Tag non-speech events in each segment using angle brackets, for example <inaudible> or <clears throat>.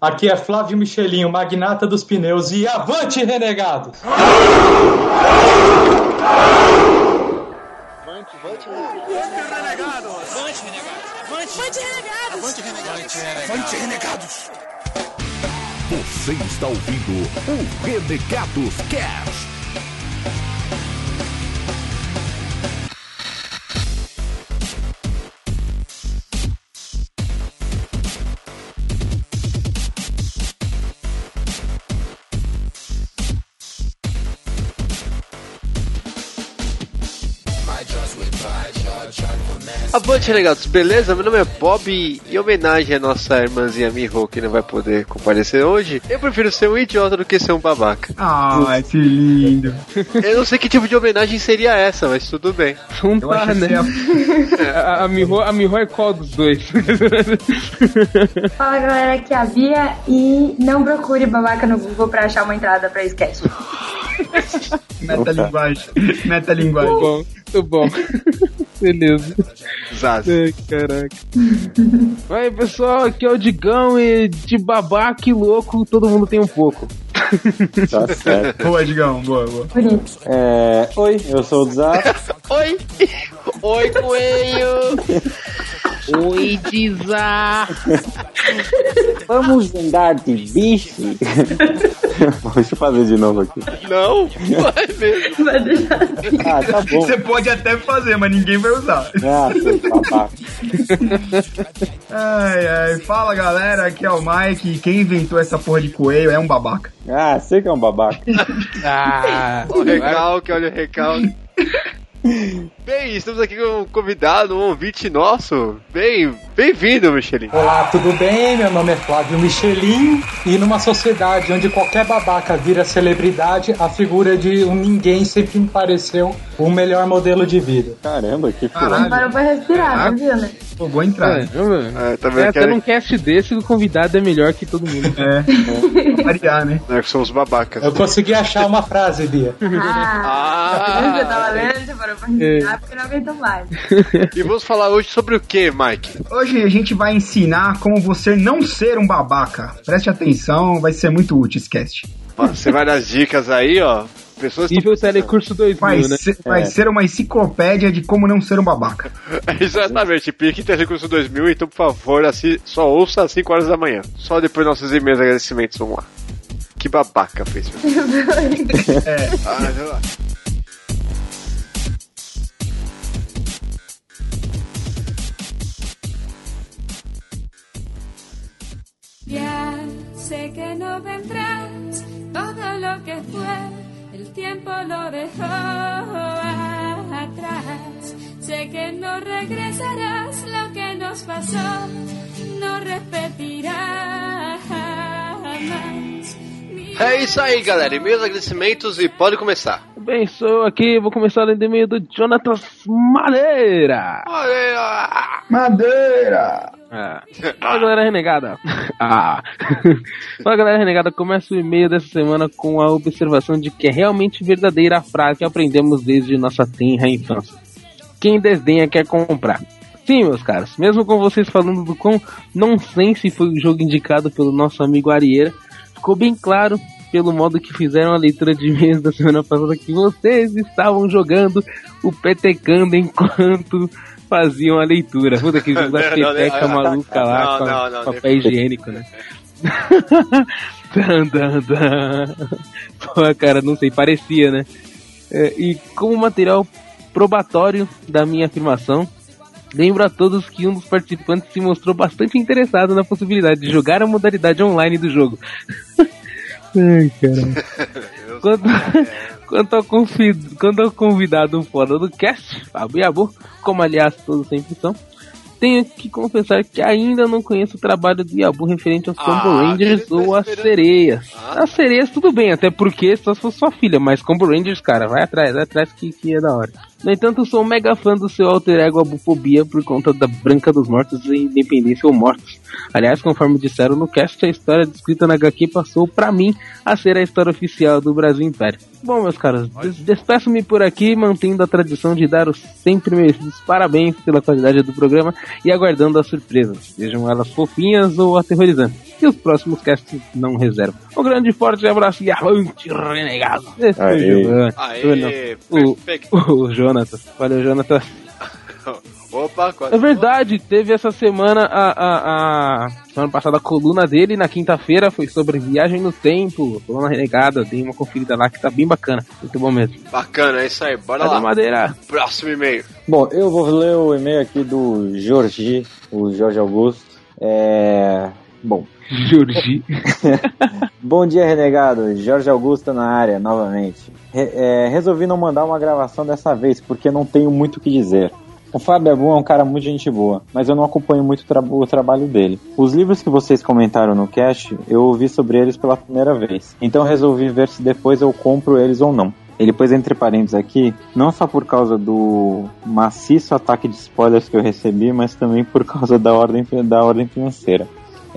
Aqui é Flávio Michelinho, magnata dos pneus, e avante, renegados! Avante, renegados! Avante, renegados! Avante, renegados! Avante, renegados! Avante, renegados! Você está ouvindo o Renegados Cast. Avante, renegados, beleza? Meu nome é Bob e em homenagem à nossa irmãzinha Miho, que não vai poder comparecer hoje, eu prefiro ser um idiota do que ser um babaca. Ah, que lindo. <laughs> Eu não sei que tipo de homenagem seria essa, mas tudo bem. Não tá, né? <laughs> A, a, Miho, a Miho é qual dos dois? <laughs> Fala galera, aqui é a Bia e não procure babaca no Google pra achar uma entrada pra sketch. Metalinguagem. Metalinguagem. Muito bom. <laughs> Beleza. Zaz. Ai, caraca. Aí, pessoal, aqui é o Digão e de babaca e louco todo mundo tem um pouco. Tá certo. <laughs> Boa, Digão, boa, boa. É, oi, eu sou o Zá. <laughs> Oi! Oi, coelho! Oi, Dizá! Vamos andar de bicho? <laughs> Deixa eu fazer de novo aqui. Não, vai mesmo. Vai deixar. Ah, tá bom. Você pode até fazer, mas ninguém vai usar. Ah, seu babaca. Ai, ai. Fala galera, aqui é o Mike. Quem inventou essa porra de coelho é um babaca. Ah, sei que é um babaca. Ah, <laughs> O recalque, olha o recalque. <laughs> Bem, estamos aqui com um convidado, um ouvinte nosso. Bem, bem-vindo, Michelin. Olá, tudo bem? Meu nome é Flávio Michelin e numa sociedade onde qualquer babaca vira celebridade, a figura de um ninguém sempre me pareceu o melhor modelo de vida. Caramba, que Caralho. Parou pra respirar, não viu, né? Pô, boa entrada. É, tá É, vendo que até é, num cast desse o convidado é melhor que todo mundo. É, pra variar, né? nós somos babacas. Eu consegui achar uma frase, Bia. Ah, você tava Ah, lendo, parou pra respirar porque não aguentou mais. <laughs> e vamos falar hoje sobre o que, Mike? Hoje a gente vai ensinar como você não ser um babaca. Preste atenção, vai ser muito útil esse cast. Você vai nas dicas aí, ó. Pessoas Nível Telecurso 2000, Vai, né? ser, vai É. ser uma enciclopédia de como não ser um babaca. <laughs> Exatamente, pique Telecurso 2000, então por favor, assi- só ouça às 5 horas da manhã. Só depois nossos e-mails de agradecimentos, vamos lá. Que babaca fez. <laughs> É. Ah, sé que no vendrás, todo lo que fue, el tiempo lo dejó atrás. Sé que no regresarás, lo que nos pasó no repetirá jamás. É isso aí, galera. E-mails, agradecimentos e pode começar. Bem, sou eu aqui, vou começar lendo e-mail do Jonathan Madeira. Olha, Madeira! Ah. Fala galera renegada. <laughs> Ah. <laughs> Fala galera renegada, começa o e-mail dessa semana com a observação de que é realmente verdadeira a frase que aprendemos desde nossa tenra infância. Quem desdenha quer comprar. Sim, meus caros, mesmo com vocês falando do quão nonsense foi o jogo indicado pelo nosso amigo Arieira, ficou bem claro pelo modo que fizeram a leitura de e-mails da semana passada que vocês estavam jogando o petecando enquanto faziam a leitura. Puta que <laughs> jogo da peteca maluca lá não, com não, não, papel higiênico, né? <laughs> Dan, dan, dan. Pô, cara, não sei, parecia, né? É, e como material probatório da minha afirmação, lembro a todos que um dos participantes se mostrou bastante interessado na possibilidade de jogar a modalidade online do jogo. <laughs> Ai, caramba. Quanto, quanto, ao convid, convidado fora do cast, Fábio Yabu, como aliás todos sempre são, tenho que confessar que ainda não conheço o trabalho do Yabu referente aos Combo Ah, Rangers ele tá ou às sereias. Ah. As sereias tudo bem, até porque só se fosse sua filha, mas Combo Rangers, cara, vai atrás, vai atrás que, que é da hora. No entanto, sou um mega fã do seu alter ego Abufobia por conta da Branca dos Mortos e Independência ou Mortos. Aliás, conforme disseram no cast, a história descrita na HQ passou pra mim a ser a história oficial do Brasil Império. Bom, meus caros, des- despeço-me por aqui, mantendo a tradição de dar os sempre merecidos parabéns pela qualidade do programa e aguardando as surpresas, sejam elas fofinhas ou aterrorizantes. Que os próximos casts não reservam. Um grande forte abraço e avante, renegado. Esse o Aê. Giovanni. Aê, o, perfeito. o Jonathan. Valeu, Jonathan. <laughs> Opa, quase. É verdade, teve essa semana a, a, a semana passada a coluna dele, na quinta-feira foi sobre viagem no tempo, coluna renegada, dei uma conferida lá que tá bem bacana, muito bom mesmo. Bacana, é isso aí. Bora Cadê lá. Madeira? Próximo e-mail. Bom, eu vou ler o e-mail aqui do Jorge, o Jorge Augusto. É. Bom. Jorge. <laughs> Bom dia, renegado. Jorge Augusto na área, novamente. Re- é, resolvi não mandar uma gravação dessa vez, porque não tenho muito o que dizer. O Fábio Abu é um cara muito gente boa, mas eu não acompanho muito tra- o trabalho dele. Os livros que vocês comentaram no cast, eu ouvi sobre eles pela primeira vez. Então resolvi ver se depois eu compro eles ou não. Ele pôs entre parênteses aqui, não só por causa do maciço ataque de spoilers que eu recebi, mas também por causa da ordem, da ordem financeira.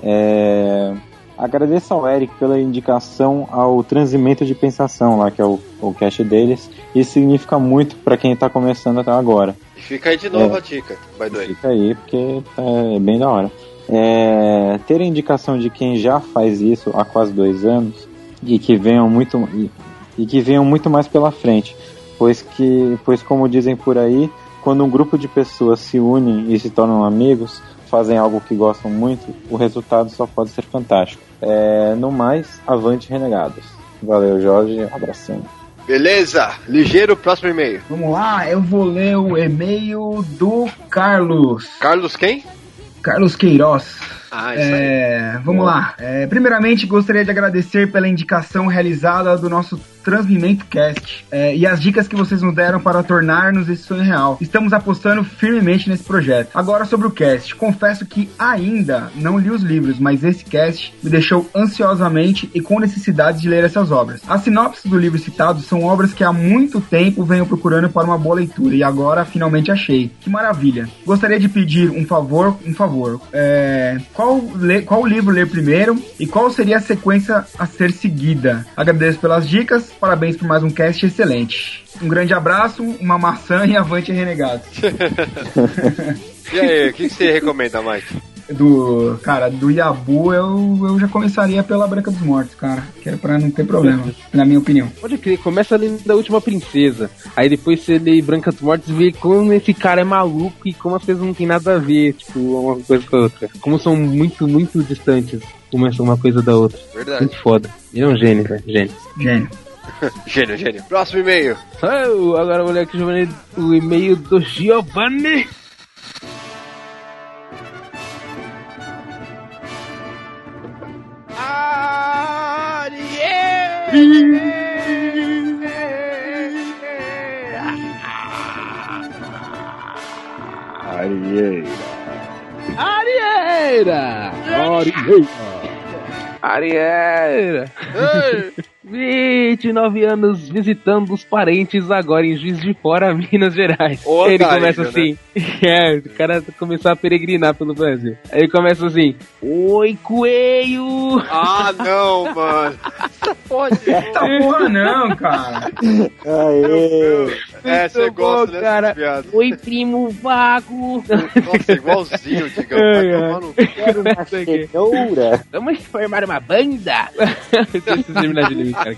É, Agradeço ao Eric pela indicação ao Transimento de Pensação, lá que é o, o cast deles. Isso significa muito para quem tá começando até agora. Fica aí de novo É. a dica, the way. Fica aí, porque é bem da hora. É, ter a indicação de quem já faz isso há quase dois anos e que venham muito e, e que venham muito mais pela frente, pois que, pois como dizem por aí, quando um grupo de pessoas se unem e se tornam amigos, fazem algo que gostam muito, o resultado só pode ser fantástico. É, no mais, avante renegados. Valeu, Jorge. Abração. Beleza, ligeiro, próximo e-mail. Vamos lá, eu vou ler o e-mail do Carlos. Carlos quem? Carlos Queiroz. Ah, isso aí. É, vamos lá. É, primeiramente, gostaria de agradecer pela indicação realizada do nosso Transmimento Cast é, e as dicas que vocês nos deram para tornar-nos esse sonho real. Estamos apostando firmemente nesse projeto. Agora sobre o cast. Confesso que ainda não li os livros, mas esse cast me deixou ansiosamente e com necessidade de ler essas obras. As sinopses do livro citado são obras que há muito tempo venho procurando para uma boa leitura e agora finalmente achei. Que maravilha. Gostaria de pedir um favor, um favor. É, qual, le- qual livro ler primeiro e qual seria a sequência a ser seguida? Agradeço pelas dicas, parabéns por mais um cast excelente. Um grande abraço, uma maçã e avante renegado. <laughs> E aí, o que, você recomenda, Mike? Do, cara, do Yabu eu, eu já começaria pela Branca dos Mortos, cara. Que é pra não ter problema, <laughs> na minha opinião. Pode crer, começa lendo da última princesa. Aí depois você lê Branca dos Mortos e vê como esse cara é maluco e como as coisas não tem nada a ver, tipo, uma coisa com a outra. Como são muito, muito distantes uma, uma coisa da outra. Verdade. Muito foda. Ele é um gênio, velho. Gênio. Gênio. <laughs> Gênio, gênio. Próximo e-mail. Oh, agora eu vou ler aqui Giovanni, o e-mail do Giovanni. Arieira. Arieira! Arieira! Arieira! 29 anos visitando os parentes agora em Juiz de Fora, <laughs> Minas Gerais. Ô, Ele começa né? assim. <laughs> É, o cara começou a peregrinar pelo Brasil. Aí ele começa assim: Oi, coelho! Ah, não, <laughs> mano. Pode. Eita porra não, cara. Aê! É, você gosta dessas cara. piadas. Oi, primo vago! Nossa, igualzinho, Digão. Vai Ai, ai. tomar no Quero uma cenoura. Vamos formar uma banda? Deixa eu terminar de ler, cara.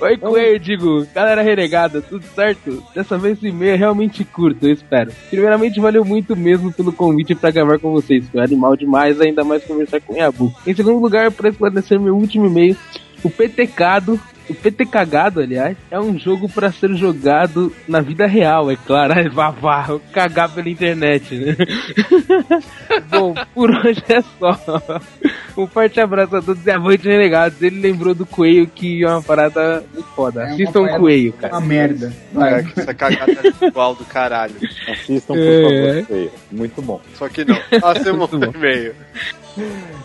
Oi, Coelho, digo, galera renegada, tudo certo? Dessa vez o e-mail é realmente curto, eu espero. Primeiramente, valeu muito mesmo pelo convite pra gravar com vocês. Foi animal demais, ainda mais conversar com o Yabu. Em segundo lugar, para esclarecer meu último e-mail, o PTcado, o PT cagado, aliás, é um jogo pra ser jogado na vida real, é claro. Ai, vá, vá, cagar pela internet, né? <laughs> Bom, por hoje é só. Um forte abraço a todos e avante renegados. Ele lembrou do coelho que é uma parada muito foda. É Assistam o coelho, cara. Uma merda. É, que essa cagada é igual do caralho. Assistam, por É. favor. feio. Muito bom. Só que não. <laughs> Bom. o e-mail.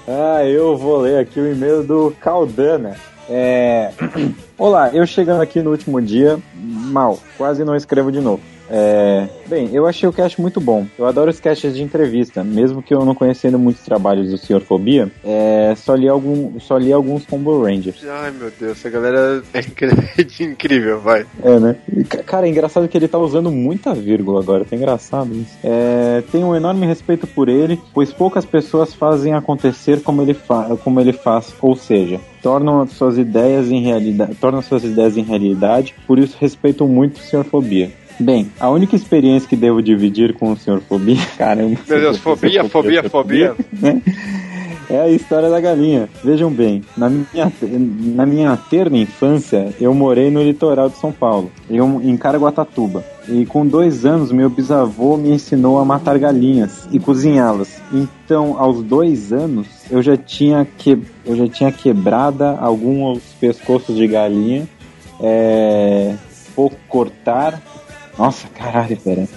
Ah, eu vou ler aqui o e-mail do Caldana. É... <clears throat> Olá, eu chegando aqui no último dia, mal, quase não escrevo de novo. É, bem, eu achei o cast muito bom. Eu adoro os casts de entrevista, mesmo que eu não conhecendo muitos trabalhos do Sr. Fobia, é, só, li algum, só li alguns Combo Rangers. Ai meu Deus, essa galera é <laughs> incrível, vai. É, né? Ca- Cara, é engraçado que ele tá usando muita vírgula agora, tá engraçado isso. É, tenho um enorme respeito por ele, pois poucas pessoas fazem acontecer como ele, fa como ele faz, ou seja, tornam suas ideias em realidade, tornam suas ideias em realidade, por isso respeito muito o Sr. Fobia. Bem, a única experiência que devo dividir com o Sr. Fobia, <laughs> caramba. Meu Deus, fobia, fobia, fobia. né? É a história da galinha. Vejam bem, na minha, na minha terna infância, eu morei no litoral de São Paulo, em Caraguatatuba. E com dois anos, meu bisavô me ensinou a matar galinhas e cozinhá-las. Então, aos dois anos, eu já tinha, que, eu já tinha quebrada alguns pescoços de galinha, é, pouco cortar. Nossa, caralho, pera.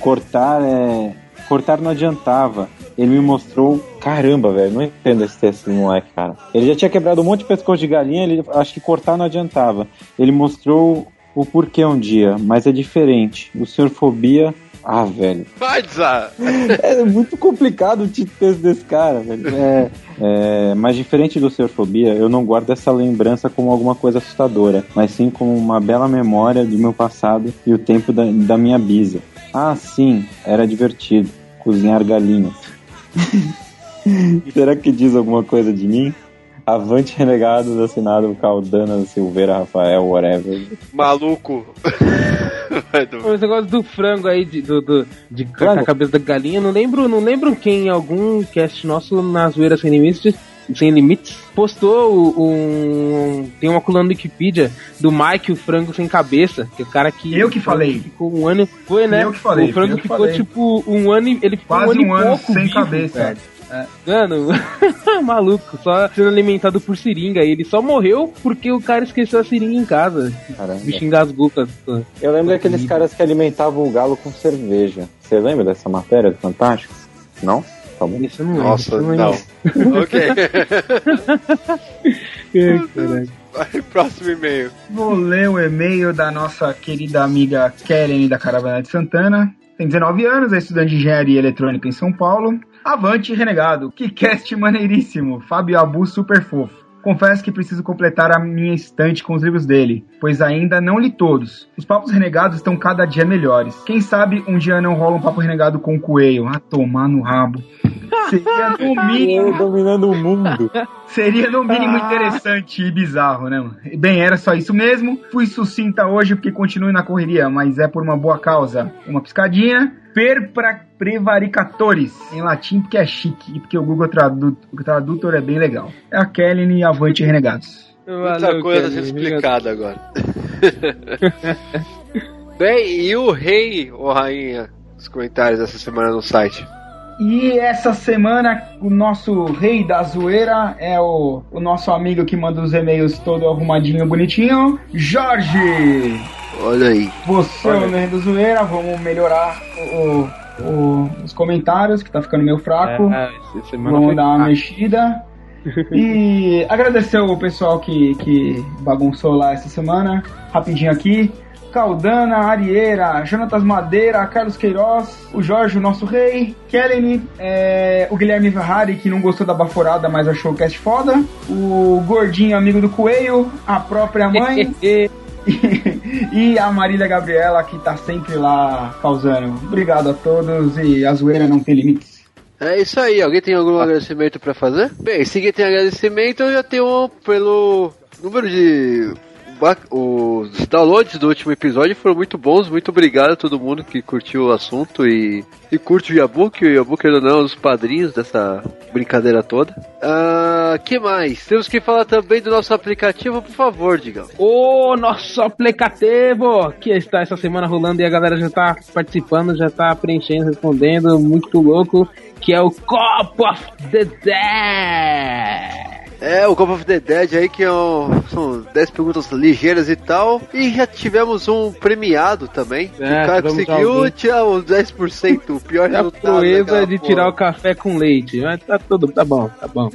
Cortar é. Cortar não adiantava. Ele me mostrou. Caramba, velho, não entendo esse texto do moleque, cara. Ele já tinha quebrado um monte de pescoço de galinha, ele acho que cortar não adiantava. Ele mostrou o porquê um dia, mas é diferente. O senhor fobia. Ah, velho. Vai, Zá! É muito complicado o texto desse cara, velho. É, é, mas diferente do Senhor Fobia, eu não guardo essa lembrança como alguma coisa assustadora, mas sim como uma bela memória do meu passado e o tempo da, da minha bisa. Ah, sim, era divertido. Cozinhar galinhas. <laughs> Será que diz alguma coisa de mim? Avante renegado, assinado Caldana Silveira Rafael, whatever. Maluco. <laughs> Esse negócio do frango aí, de, do, do- de Frango? a cabeça da galinha, não lembro, não lembro quem em algum cast nosso na zoeira sem limites, sem limites postou o- um. Tem uma coluna no Wikipedia do Mike, o frango sem cabeça, que é o cara que. Eu que falei. Ficou um ano. Foi, né? Eu que falei, O frango ficou falei. tipo um ano e. Ele ficou Quase um ano, um e ano pouco sem vivo, cabeça. Velho. Mano, <laughs> maluco, só sendo alimentado por seringa. E ele só morreu porque o cara esqueceu a seringa em casa. Caramba. O bicho engasgou com a- Eu lembro daqueles caras que alimentavam o galo com cerveja. Você lembra dessa matéria do Fantástico? Não? Tá bom. Isso não Nossa, isso eu não. lembro. <laughs> ok. <laughs> Vai, próximo e-mail. Vou ler o e-mail da nossa querida amiga Kellen da Caravana de Santana. Tem 19 anos, é estudante de engenharia eletrônica em São Paulo. Avante, renegado. Que cast maneiríssimo. Fábio Abu super fofo. Confesso que preciso completar a minha estante com os livros dele, pois ainda não li todos. Os papos renegados estão cada dia melhores. Quem sabe um dia não rola um papo renegado com o coelho. A tomar no rabo. Seria no <laughs> mínimo dominando o mundo. Seria no mínimo interessante e bizarro, né? mano? Bem, era só isso mesmo. Fui sucinta hoje porque continuo na correria, mas é por uma boa causa. Uma piscadinha. Per pra prevaricatores, em latim porque é chique e porque o Google Tradu Tradutor é bem legal. É a Kellen e Avante Renegados. Muita Valeu, coisa a Kevin. ser explicada agora. <laughs> Bem, e o rei ou rainha? Os comentários dessa semana no site. E essa semana o nosso rei da zoeira é o, o nosso amigo que manda os e-mails todo arrumadinho, bonitinho, Jorge! Olha aí. Você é o rei da zoeira, vamos melhorar o- o- os comentários, que tá ficando meio fraco. É, semana Vamos dar uma fraco. mexida. <laughs> E agradecer o pessoal que, que bagunçou lá essa semana. Rapidinho aqui. Caldana, Arieira, Jonatas Madeira, Carlos Queiroz, o Jorge, o nosso rei, Kellen, é, o Guilherme Ferrari, que não gostou da baforada, mas achou o cast foda, o Gordinho, amigo do Coelho, a própria mãe <laughs> <laughs> e a Marília Gabriela, que tá sempre lá causando. Obrigado a todos e a zoeira não tem limites. É isso aí, alguém tem algum agradecimento pra fazer? Bem, se ninguém tem agradecimento, eu já tenho pelo número de. Os downloads do último episódio foram muito bons, muito obrigado a todo mundo que curtiu o assunto e, e curte o Yabook, o Yabook não é um dos padrinhos dessa brincadeira toda. Ah, que mais? Temos que falar também do nosso aplicativo, por favor, digam. O nosso aplicativo que está essa semana rolando e a galera já tá participando, já tá preenchendo, respondendo, muito louco, que é o Cop of the Dead. É, o Cop of the Dead aí, que é um- são 10 perguntas ligeiras e tal. E já tivemos um premiado também. É, o cara conseguiu tirar os 10%, o pior <laughs> É a resultado. proeza de porra. tirar o café com leite. Mas tá tudo, tá bom, tá bom.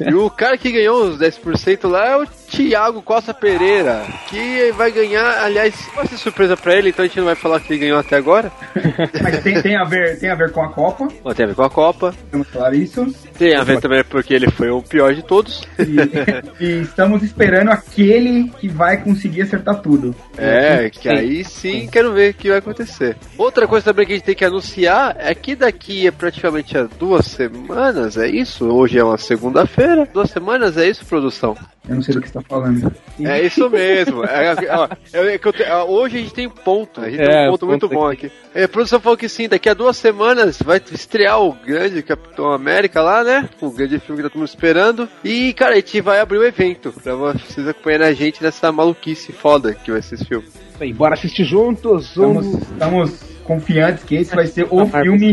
E o cara que ganhou os 10% lá é o Thiago Costa Pereira, que vai ganhar, aliás, vai ser surpresa pra ele, então a gente não vai falar que ele ganhou até agora. <laughs> Mas tem, tem, a ver, tem a ver com a Copa. Tem a ver com a Copa. Vamos falar isso. Tem a ver também porque ele foi o pior de todos. E, e estamos esperando aquele que vai conseguir acertar tudo. É, que aí sim quero ver o que vai acontecer. Outra coisa também que a gente tem que anunciar é que daqui a praticamente a duas semanas, é isso? Hoje é uma segunda-feira. Duas semanas, é isso, produção? Eu não sei do que você tá falando. É isso mesmo. É, ó, é que eu te- ó, hoje a gente tem ponto. A gente tem É, um ponto muito bom aqui. É, a produção falou que sim, daqui a duas semanas vai estrear o grande Capitão América lá, né? O grande filme que tá todo mundo esperando. E, cara, a gente vai abrir o evento pra vocês acompanharem a gente nessa maluquice foda que vai ser esse filme. Aí, bora assistir juntos. Estamos, Um... estamos confiantes que esse vai ser o Marvel filme.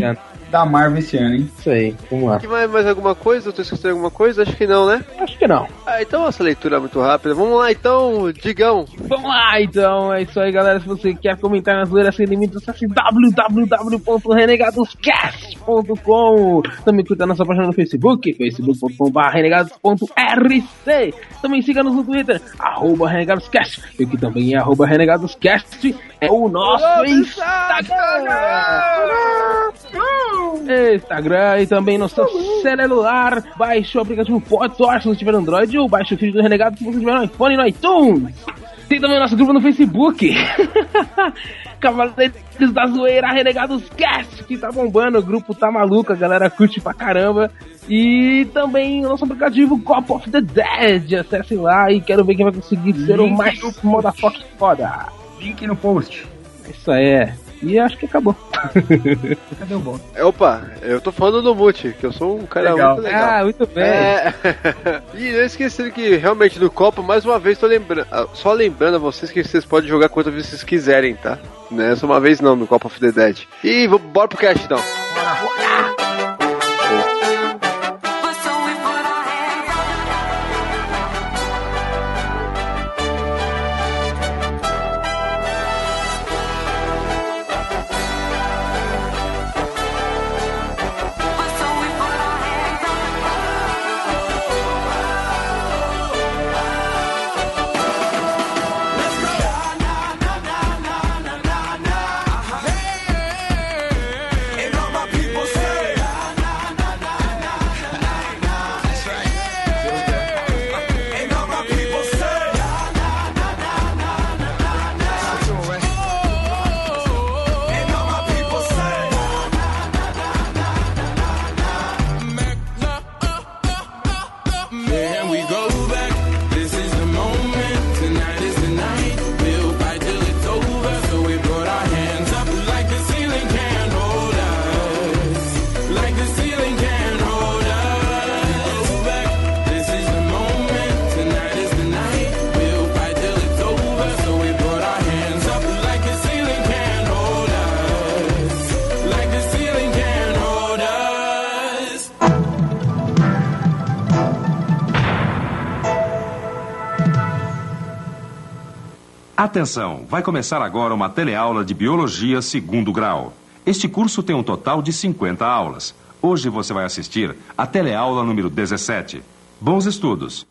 Da Marvel esse ano, hein? Isso aí, vamos lá. E mais, mais alguma coisa? Eu tô esquecendo alguma coisa? Acho que não, né? Acho que não. Ah, então essa leitura é muito rápida. Vamos lá então, Digão. Vamos lá, então. É isso aí, galera. Se você quer comentar nas zoeiras sem limites, acesse www.renegadoscast.com. Também curta nossa página no Facebook, facebook.com.br renegados.rc. Também siga-nos no Twitter, arroba renegadoscast. E que também é arroba renegadoscast. É o nosso Instagram. Instagram e também no seu celular. Baixe o aplicativo PodTorch se você tiver Android ou baixe o feed do Renegado se você tiver no iPhone e no iTunes. Tem também o nosso grupo no Facebook. <laughs> Cavaleiros da Zoeira Renegados Cast, que tá bombando. O grupo tá maluco, a galera curte pra caramba. E também o nosso aplicativo Cop of the Dead. Acesse lá e quero ver quem vai conseguir ser o Link mais no modafoque foda. Link no post. Isso aí é. E acho que acabou. <laughs> Cadê o bot? É, Opa, eu tô falando do Mute, que eu sou um cara Legal. muito legal. Ah, muito bem. É. <laughs> e não esquecendo que realmente no Copa, mais uma vez, tô lembrando. ah, Só lembrando a vocês que vocês podem jogar quantas vezes vocês quiserem, tá? Não é só uma vez não no Copa of the Dead. E bora pro cast então. Here Atenção, vai começar agora uma teleaula de Biologia segundo grau. Este curso tem um total de 50 aulas. Hoje você vai assistir a teleaula número 17. Bons estudos!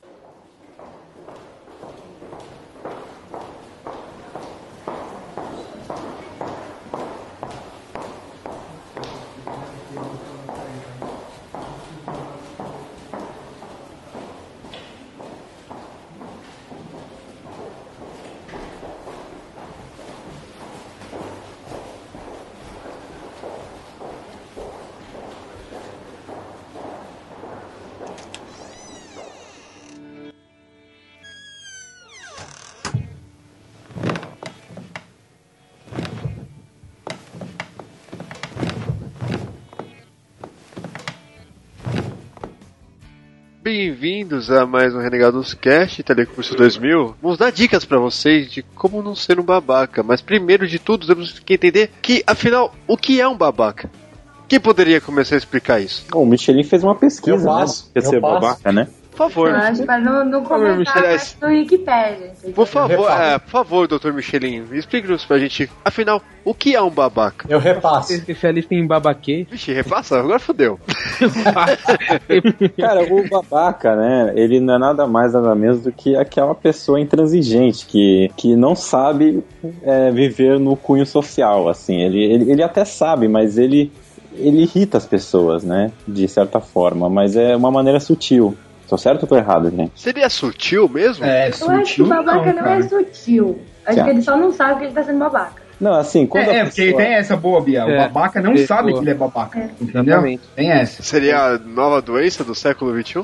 A mais um Renegados Cast, Telecurso 2000. Vamos dar dicas pra vocês de como não ser um babaca. Mas primeiro de tudo, temos que entender que, afinal, o que é um babaca? Quem poderia começar a explicar isso? O Michelin fez uma pesquisa, Eu passo, né? Quer eu ser babaca, né? Favor. Eu acho não, não comentar mais no Wikipedia. Por favor, é, por favor, doutor Michelin, explique-nos pra gente, afinal, o que é um babaca? Eu repasso. Especialista em babaque. Vixe, repassa, agora fodeu. <laughs> Cara, o babaca, né? Ele não é nada mais, nada menos do que aquela pessoa intransigente que, que não sabe é, viver no cunho social, assim. Ele, ele, ele até sabe, mas ele, ele irrita as pessoas, né? De certa forma, mas é uma maneira sutil. Tô certo ou tô errado, gente? Seria sutil mesmo? É, Eu acho que babaca não, é sutil. Acho que ele só não sabe que ele tá sendo babaca. Não, assim, quando É, a é, porque pessoa... tem essa boa, Bia. O É, babaca não é, sabe boa. que ele é babaca. É. Entendeu? Exatamente. Tem essa. Seria a nova doença do século XXI? <laughs>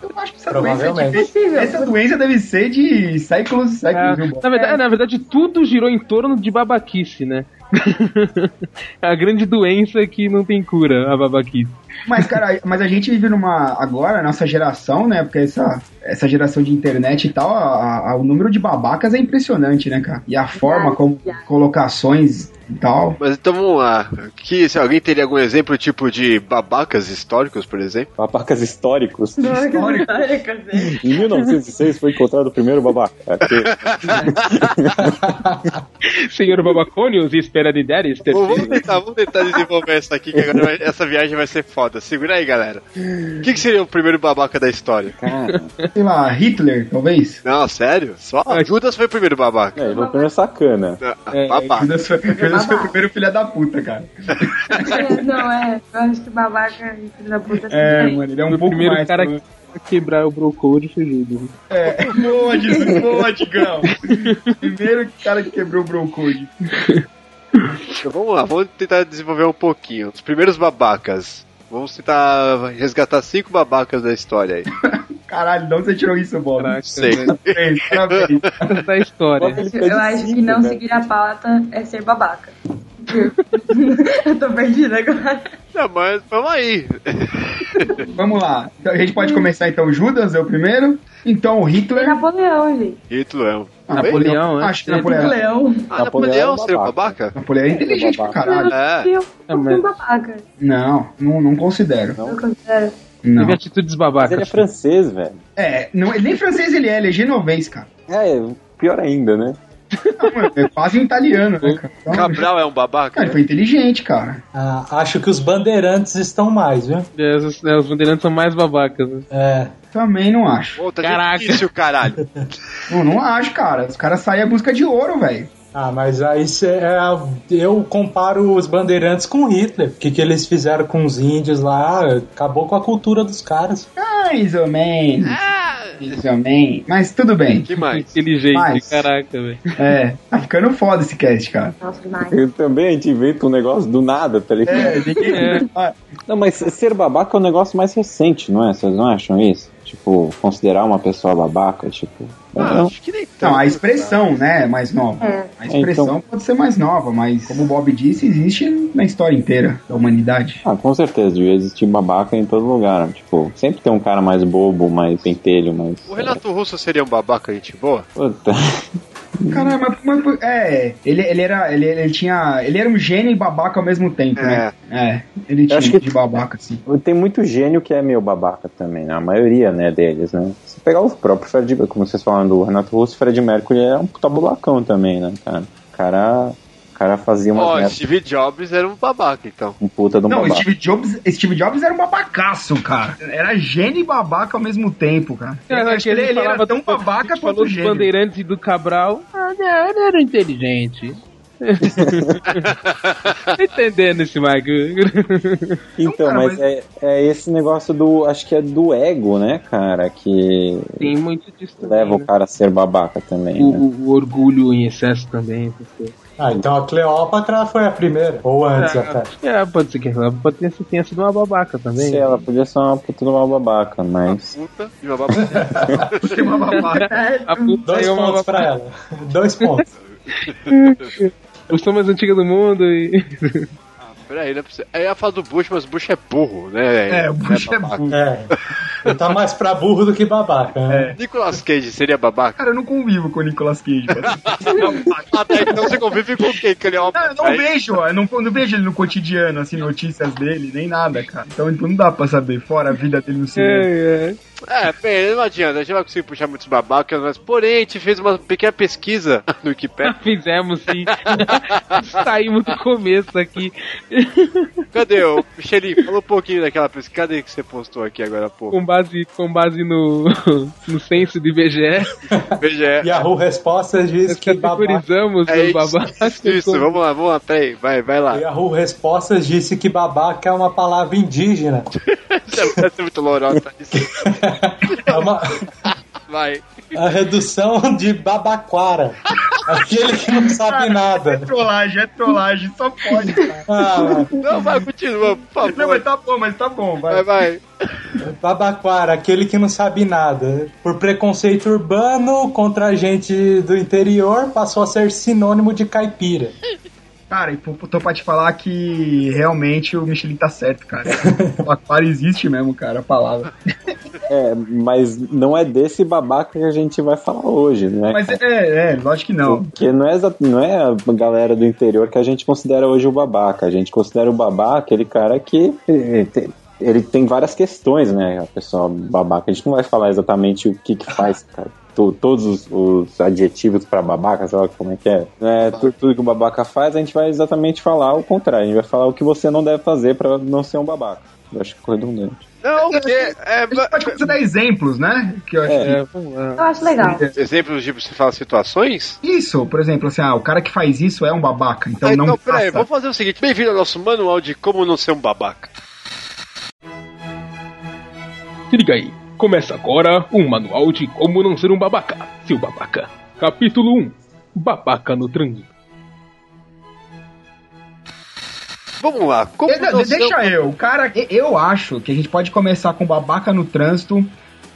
Eu acho que essa doença, é Provavelmente. de- essa doença deve ser de séculos e séculos. É, na, verdade, na verdade, tudo girou em torno de babaquice, né? <laughs> a grande doença que não tem cura, a babaquice. Mas, cara, mas a gente vive numa. Agora, a nossa geração, né? Porque essa, essa geração de internet e tal, a- a- o número de babacas é impressionante, né, cara? E a forma como colocações e tal. Mas então vamos lá. Que, se alguém teria algum exemplo tipo de babacas históricos, por exemplo? Babacas históricos. Histórico. Em 1906 foi encontrado o primeiro babaca. <laughs> Senhor Babacônios, espera de Deres, vamos tentar, vamos tentar desenvolver essa aqui, que agora vai- essa viagem vai ser foda. Segura aí, galera. O que, que seria o primeiro babaca da história? Cara, Sei lá, Hitler, talvez. Não, sério? Só Judas foi o primeiro babaca. é, ele foi o primeiro sacana. É, babaca. Judas foi, Judas foi o primeiro filho da puta, cara. É, não, é. Eu acho que babaca e filho da puta É, mano, ele é um o pouco primeiro mais. cara que quebrar o Brocode foi Judas. É, boa, Jesus, boa, Digão. Primeiro cara que quebrou o Brocode. Então vamos lá, vamos tentar desenvolver um pouquinho. Os primeiros babacas. Vamos tentar resgatar cinco babacas da história aí. <laughs> Caralho, de onde você tirou isso, Bob? Caraca, Sei. velho. Parabéns, parabéns. É história. Eu, acho que não né? seguir a pauta é ser babaca. <laughs> eu tô perdida agora. Não, mas vamos aí. Vamos lá. Então, a gente pode começar então Judas, é o primeiro. Então o É Hitler. Napoleão, gente. Hitler. Ah, Napoleão, né? Acho que É, Napoleão. Napoleão. Ah, Napoleão Napoleão é seria babaca. babaca? Napoleão é inteligente pra caralho. É. eu É, mas- um babaca. Não, não, não considero. Eu considero. Não. Teve atitudes Mas babacas. ele é francês, velho. É, não, nem francês ele é, ele é genovês, cara. É, pior ainda, né? Não, mano, é quase um italiano, né, cara? Então, Cabral é um babaca? Cara, ele foi inteligente, cara. Ah, acho que os bandeirantes estão mais, viu? É, Os, é, os bandeirantes são mais babacas. Né? É. Também não acho. Pô, tá Caraca. difícil, caralho. <laughs> Não, não acho, cara. Os caras saem à busca de ouro, velho. Ah, mas aí cê, é, eu comparo os bandeirantes com Hitler. O que, que eles fizeram com os índios lá? Acabou com a cultura dos caras. Mais ou menos. Mais ou menos. Mas tudo bem. que mais? Inteligente, Mas- caraca, velho. É, tá ficando foda esse cast, cara. Nossa, demais. Eu também a gente inventa um negócio do nada, tá ligado? É, ninguém. Ah, Não, mas ser babaca é um negócio mais recente, não é? Vocês não acham isso? Tipo, considerar uma pessoa babaca, tipo. Ah, não. acho que nem Não, tanto, a expressão, né, é mais nova. É. A expressão Então- pode ser mais nova, mas como o Bob disse, existe na história inteira da humanidade. Ah, com certeza, devia existir babaca em todo lugar. Tipo, sempre tem um cara mais bobo, mais pentelho, mais. O Renato Russo seria um babaca, gente boa? Puta. <laughs> Caralho, mas, mas- é, ele, ele era, ele, ele tinha, ele era um gênio e babaca ao mesmo tempo, né? É, ele tinha acho que... de babaca, assim. Tem muito gênio que é meio babaca também, né? A maioria, né, deles, né? Se pegar o próprio Fred, como vocês falaram do Renato Russo, Fred Mercury é um puta bulacão também, né, cara? O cara, cara fazia uma Ó, merda, Steve Jobs era um babaca, então. um puta de um Não, babaca. Steve Jobs, Steve Jobs era um babacaço, cara. Era gênio e babaca ao mesmo tempo, cara. Que ele, ele era tão babaca falou quanto dos gênio. bandeirantes e do Cabral. Ah, não, ele era inteligente. Tá <laughs> entendendo esse Michael? Então, cara, mas, mas- É, é esse negócio do. Acho que é do ego, né, cara? Que Tem muito disso também. leva o né? cara a ser babaca também, o, né? o- orgulho em excesso também. coisas. Ah, então a Cleópatra foi a primeira. Ou antes até. É, pode ser que ela pode ter, tenha sido uma babaca também. Se ela podia ser uma puta de uma babaca, mas. Puta e uma babaca. <laughs> Uma babaca. A puta Dois é uma pontos pra babaca. ela. Dois pontos. <laughs> Eu sou mais antiga do mundo e. <laughs> Peraí, não é possível. Aí ela fala do Bush, mas o Bush é burro, né? É, o Bush é babaca. burro. É. Ele tá mais pra burro do que babaca. Né? Nicolas Cage seria babaca? Cara, eu não convivo com o Nicolas Cage. <laughs> Até então você convive com quem? Que ele é uma Não, eu não vejo, ó, eu não, não vejo ele no cotidiano, assim, notícias dele, nem nada, cara. Então tipo, não dá pra saber, fora a vida dele no cinema. É, é. É, bem, não adianta, a gente não vai conseguir puxar muitos babacas, mas porém a gente fez uma pequena pesquisa no Wikipedia. <laughs> Fizemos sim. <laughs> Saímos do começo aqui. Cadê o Xerife? Fala um pouquinho daquela pesquisa. Cadê que você postou aqui agora há pouco? Com base, com base no, <laughs> no censo do IBGE. BGE. Yahoo Respostas diz que babaca. Categorizamos É os isso, babacas. isso, isso, vamos lá, vamos lá, peraí, vai, vai lá. Yahoo Respostas disse que babaca é uma palavra indígena. Isso vai ser muito lorota. É uma, Vai. a redução de babaquara. Aquele que não sabe É nada. trollagem, é trollagem, só pode, cara. Ah, Não, vai, continua, por Não, favor. mas tá bom, mas tá bom, vai. Vai, vai. babaquara, aquele que não sabe nada. Por preconceito urbano contra a gente do interior, passou a ser sinônimo de caipira. Cara, e tô pra te falar que realmente o Michelin tá certo, cara. <laughs> O aquário existe mesmo, cara, a palavra. É, mas não é desse babaca que a gente vai falar hoje, né? Mas é, é, lógico que não. Porque não é, não é a galera do interior que a gente considera hoje o babaca. A gente considera o babaca aquele cara que eh, tem- ele tem várias questões, né? A pessoa babaca. A gente não vai falar exatamente o que que faz, cara. To- Todos os, os adjetivos pra babaca, sei lá como é que é. é tu- tudo que o babaca faz, a gente vai exatamente falar o contrário. A gente vai falar o que você não deve fazer pra não ser um babaca. Eu acho que ficou redundante. Não, porque. É, A gente pode começar a dar exemplos, né? Que eu acho É. É, vamos lá. Eu acho legal. que- exemplos de você fala situações? que- Isso, por exemplo, assim, ah, o cara que faz isso é um babaca, então Ah, não então, peraí, vamos fazer o seguinte: bem-vindo ao nosso manual de como não ser um babaca. Se liga aí. Começa agora um manual de como não ser um babaca. Seu babaca. Capítulo 1. Babaca no trânsito. Vamos lá, como não, ser deixa eu, o cara, e- eu acho que a gente pode começar com babaca no trânsito.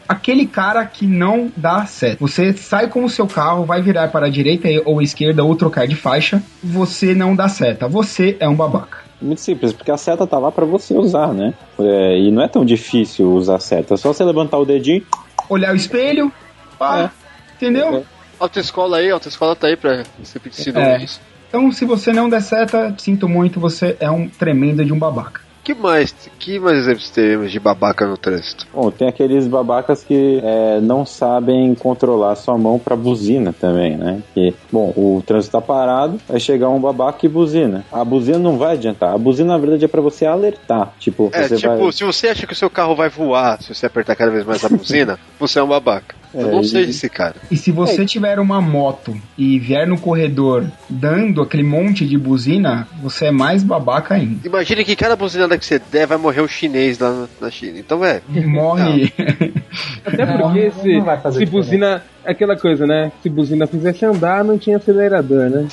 Aquele cara que não dá certo. Você sai com o seu carro, vai virar para a direita ou a esquerda ou trocar de faixa, você não dá seta. Você é um babaca. Muito simples, porque a seta tá lá pra você usar, né? É, e não é tão difícil usar a seta. É só você levantar o dedinho. Olhar o espelho, pá, entendeu? Autoescola aí, autoescola tá aí pra você ensinar É. isso. Então, se você não der seta, sinto muito, você é um tremendo de um babaca. Que mais, que mais exemplos temos de babaca no trânsito? Bom, tem aqueles babacas que é, não sabem controlar sua mão pra buzina também, né? Que, bom, o trânsito tá parado, vai chegar um babaca e buzina. A buzina não vai adiantar. A buzina, na verdade, é pra você alertar. Tipo, É, tipo, vai... se você acha que o seu carro vai voar se você apertar cada vez mais a buzina, <laughs> você é um babaca. Eu É, não e- sei desse cara. E se você tiver uma moto e vier no corredor dando aquele monte de buzina, você é mais babaca ainda. Imagine que cada buzinada que você der vai morrer um chinês lá na- na China. Então, é. Morre. <laughs> Até porque não se, vai fazer se buzina. Aquela coisa, né? Se buzina fizesse andar, não tinha acelerador, né?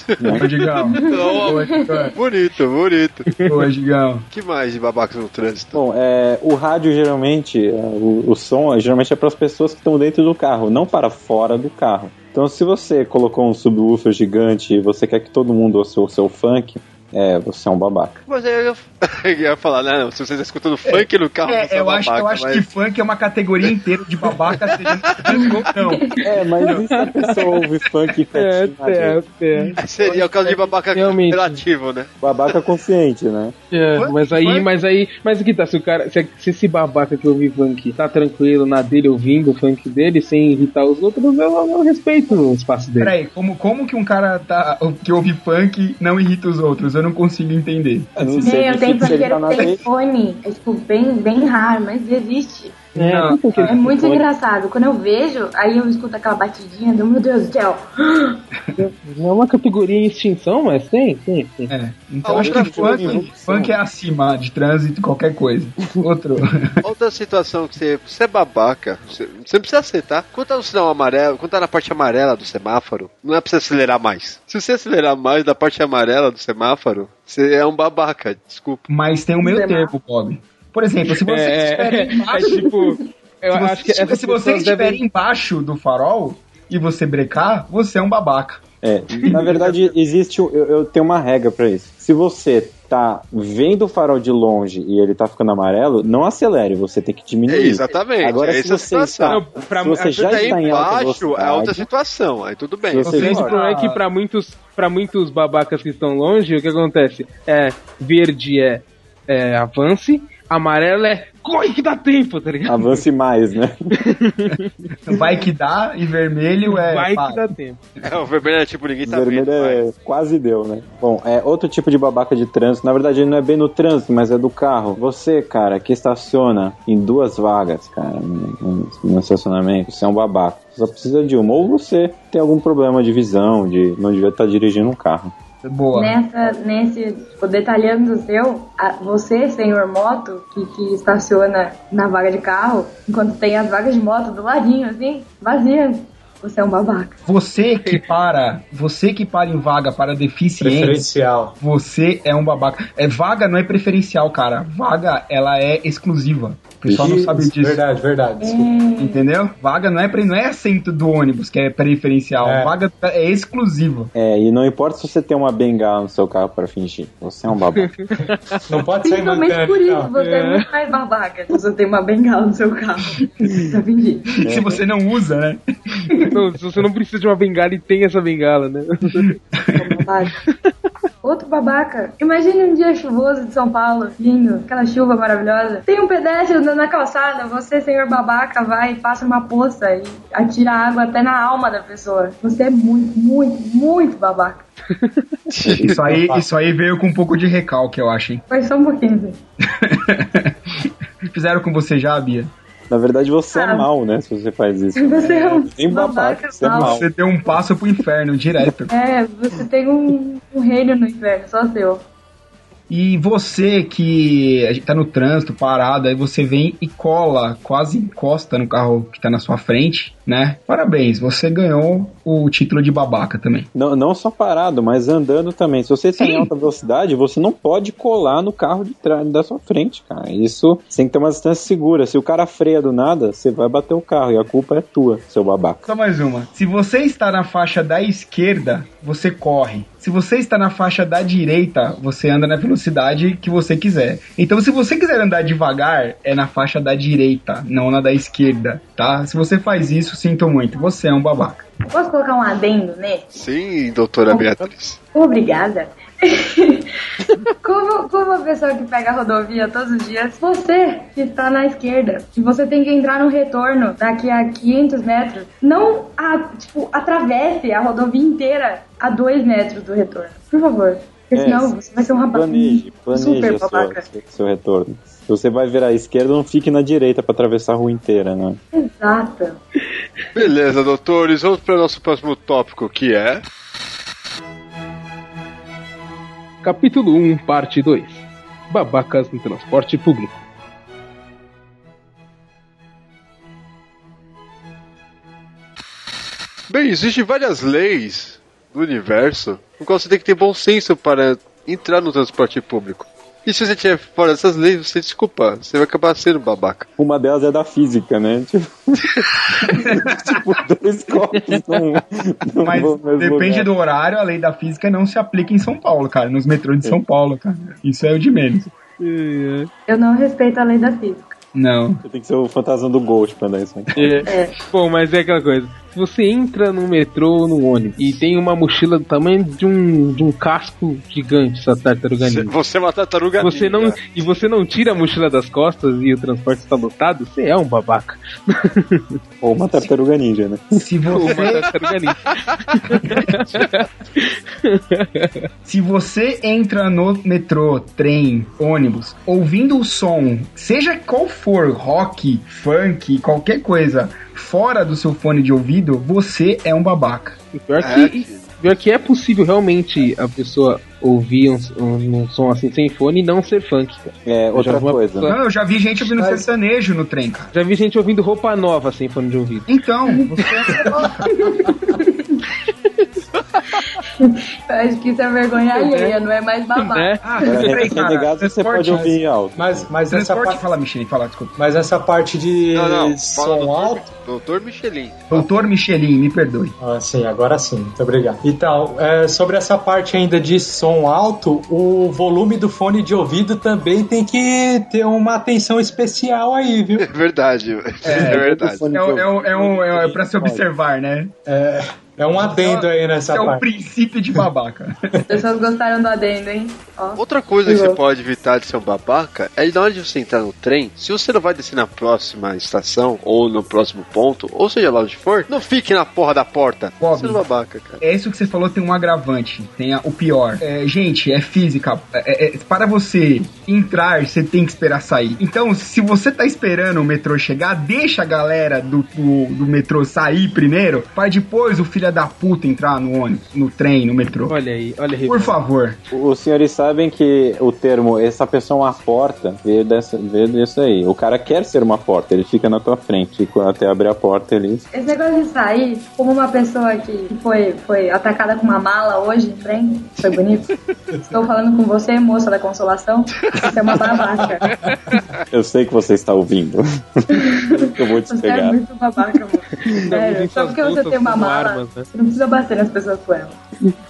Digão. <laughs> Digão. bonito, bonito. Digão. que mais de babacas no trânsito? Bom, é, o rádio geralmente, é, o, o som é, geralmente é para as pessoas que estão dentro do carro, não para fora do carro. Então, se você colocou um subwoofer gigante e você quer que todo mundo ouça o seu funk, é, você é um babaca. Mas aí eu ia, <laughs> eu ia falar, não, não, se você tá escutando funk no carro, você É, é eu acho, babaca, eu acho mas... que funk é uma categoria inteira de babaca, não. <laughs> É, mas e se a pessoa ouve funk É, quietinho, né, é, é. É, <laughs> Seria o caso de babaca Realmente. relativo, né? babaca consciente, né? É, mas aí, mas aí, mas aqui tá, se o cara, se, se esse babaca que ouve funk tá tranquilo na dele, ouvindo o funk dele, sem irritar os outros, eu, eu respeito o espaço dele. Peraí, como, como que um cara tá, que ouve funk não irrita os outros? Eu não consigo entender. Eu não sei Meu, tem funkeiro tá que tem lei. fone. É tipo bem, bem raro, mas existe. É, Não, É muito fone. engraçado. Quando eu vejo, aí eu escuto aquela batidinha do meu Deus do céu. Não <gasps> é uma categoria em extinção, mas tem, tem, tem. É, então acho que funk, funk é acima de trânsito, qualquer coisa. <laughs> Outro. Outra situação que você, você é babaca, você, você não precisa aceitar. Quando tá no sinal amarelo, quando tá na parte amarela do semáforo, não é pra você acelerar mais. Se você acelerar mais da parte amarela do semáforo, você é um babaca, desculpa. Mas tem o meio termo, Bob. Por exemplo, se você É, estiver é, embaixo, tipo, eu se você, acho que essas se você pessoas estiver devem- embaixo do farol e você brecar, você é um babaca. É, na verdade, <laughs> existe. Eu, eu tenho uma regra pra isso. Se você tá vendo o farol de longe e ele tá ficando amarelo, não acelere, você tem que É, diminuir. exatamente, Agora, é se você situação. está, Não, pra- se você já tá está em embaixo, é outra situação, aí tudo bem. Se você- O problema é que pra muitos, pra muitos babacas que estão longe, o que acontece? É, verde é, é avance, Amarelo é corre que dá tempo, tá ligado? Avance mais, né? <laughs> Vai que dá, e vermelho é. Vai pá. que dá tempo. É, o vermelho é tipo, ninguém tá Vermelho vendo. é quase deu, né? Bom, é outro tipo de babaca de trânsito. Na verdade, ele não é bem no trânsito, mas é do carro. Você, cara, que estaciona em duas vagas, cara, no, estacionamento, você é um babaca. Você só precisa de uma. Ou você tem algum problema de visão, de não devia estar dirigindo um carro. Boa. Nessa, nesse, tipo, detalhando o seu, a- você, senhor moto, que, que estaciona na vaga de carro, enquanto tem as vagas de moto do ladinho, assim, vazias, você é um babaca. Você que para, você que para em vaga para deficientes, Preferencial. você é um babaca. É vaga não é preferencial, cara. Vaga ela é exclusiva. O pessoal não sabe disso. Verdade, verdade. desculpa. Entendeu? Vaga não é pre- não é assento do ônibus que é preferencial. É. Vaga é exclusiva. É, e não importa se você tem uma bengala no seu carro para fingir. Você é um babaca. <laughs> Não pode sair Principalmente por isso, você é. muito mais babaca se você tem uma bengala no seu carro. pra fingir. <laughs> Se você não usa, né? Não, se você não precisa de uma bengala e tem essa bengala, né? babaca. <laughs> Outro babaca. Imagine um dia chuvoso de São Paulo, lindo, aquela chuva maravilhosa. Tem um pedestre andando na calçada, você, senhor babaca, vai e passa uma poça e atira água até na alma da pessoa. Você é muito, muito, muito babaca. <laughs> Isso aí, isso aí veio com um pouco de recalque, eu acho, hein? Foi só um pouquinho. <laughs> Fizeram com você já, Bia? Na verdade, você é Ah. mal, né? Se você faz isso. Você é um Nem babaca, babaca você é mal. Você deu um passo pro inferno direto. É, você tem um, um reino no inferno, só seu. E você que tá no trânsito, parado, aí você vem e cola, quase encosta no carro que tá na sua frente, né? Parabéns, você ganhou o título de babaca também. Não, não só parado, mas andando também. Se você está em alta velocidade, você não pode colar no carro de trás da sua frente, cara. Isso você tem que ter uma distância segura. Se o cara freia do nada, você vai bater o carro e a culpa é tua, seu babaca. Só mais uma. Se você está na faixa da esquerda, você corre. Se você está na faixa da direita, você anda na velocidade que você quiser. Então, se você quiser andar devagar, é na faixa da direita, não na da esquerda, tá? Se você faz isso, sinto muito. Você é um babaca. Posso colocar um adendo nele? Sim, doutora Beatriz. Obrigada. <laughs> como, como a pessoa que pega a rodovia todos os dias, você que está na esquerda, e você tem que entrar no retorno daqui a 500 metros, não a, tipo, atravesse a rodovia inteira a 2 metros do retorno. Por favor. Porque É, senão você vai ser um rapaz Planeje, planeje super babaca. seu, seu retorno. Se você vai virar à esquerda, não fique na direita para atravessar a rua inteira, né? Exato. Beleza, doutores, vamos para o nosso próximo tópico, que é... Capítulo 1, parte 2. Babacas no transporte público. Bem, existem várias leis do universo no qual você tem que ter bom senso para entrar no transporte público. E se você tiver fora dessas leis, você desculpa, você vai acabar sendo babaca. Uma delas é da física, né? <laughs> Tipo, tipo dois copos num Mas depende lugar. do horário, a lei da física não se aplica em São Paulo, cara. Nos metrôs de São Paulo, cara. Isso é o de menos. Eu não respeito a lei da física. Não. Você tem que ser o fantasma do Ghost pra dar isso aí. É. Bom, mas é aquela coisa. Se você entra no metrô ou no ônibus e tem uma mochila do tamanho de um, de um casco gigante, essa tartaruga Você, ninja. você é uma tartaruga Você não, ninja. e você não tira a mochila das costas e o transporte está lotado, você é um babaca. <laughs> Ou uma tartaruga ninja, né? Se Ou uma você, tartaruga ninja. <laughs> se você entra no metrô, trem, ônibus, ouvindo o som, seja qual for, rock, funk, qualquer coisa, fora do seu fone de ouvido, você é um babaca. E Pior É, que, pior que é possível realmente a pessoa ouvir um, um, um som assim sem fone e não ser funk, cara. É, Eu outra coisa. pessoa- Não, eu já vi gente ouvindo sertanejo no trem, cara. Já vi gente ouvindo roupa nova sem fone de ouvido. Então, você é um babaca. <laughs> Eu acho que isso é vergonha alheia, não é mais babaca. Né? Ah, peraí, cara. você pode ouvir em alto. Mas, mas, essa parte, fala, Michelin, fala, desculpa. mas essa parte de Não, não, fala som doutor, alto. doutor Michelin. Doutor Michelin, me perdoe. Ah, sim, agora sim, muito obrigado. Então, é, sobre essa parte ainda de som alto, o volume do fone de ouvido também tem que ter uma atenção especial aí, viu? É verdade, é, verdade. É, um- é, um- é, um- é, um- é pra se observar, né? É, É um adendo aí nessa É o parte. princípio de babaca. <laughs> As pessoas gostaram do adendo, hein? Ó. Outra coisa que você pode evitar de ser um babaca é na hora de você entrar no trem, se você não vai descer na próxima estação, ou no próximo ponto, ou seja lá onde for, não fique na porra da porta. Bob. Sendo babaca, cara. É isso que você falou, tem um agravante, tem a- o pior. É, gente, é física. É- é- para você entrar, você tem que esperar sair. Então, se você tá esperando o metrô chegar, deixa a galera do, do, do metrô sair primeiro, para depois o filho da puta entrar no ônibus, no trem, no metrô. Olha aí, olha aí. Por favor. Os senhores sabem que o termo essa pessoa é uma porta veio, dessa, veio disso aí. O cara quer ser uma porta, ele fica na tua frente e até abrir a porta ele. Esse negócio de sair, como uma pessoa que foi, foi atacada com uma mala hoje em trem, foi bonito. Estou falando com você, moça da consolação. Você é uma babaca. Eu sei que você está ouvindo. <laughs> Eu vou te Você é pegar. muito babaca, mano. Sério, só porque você tem uma mala, né? não precisa bater nas pessoas com ela.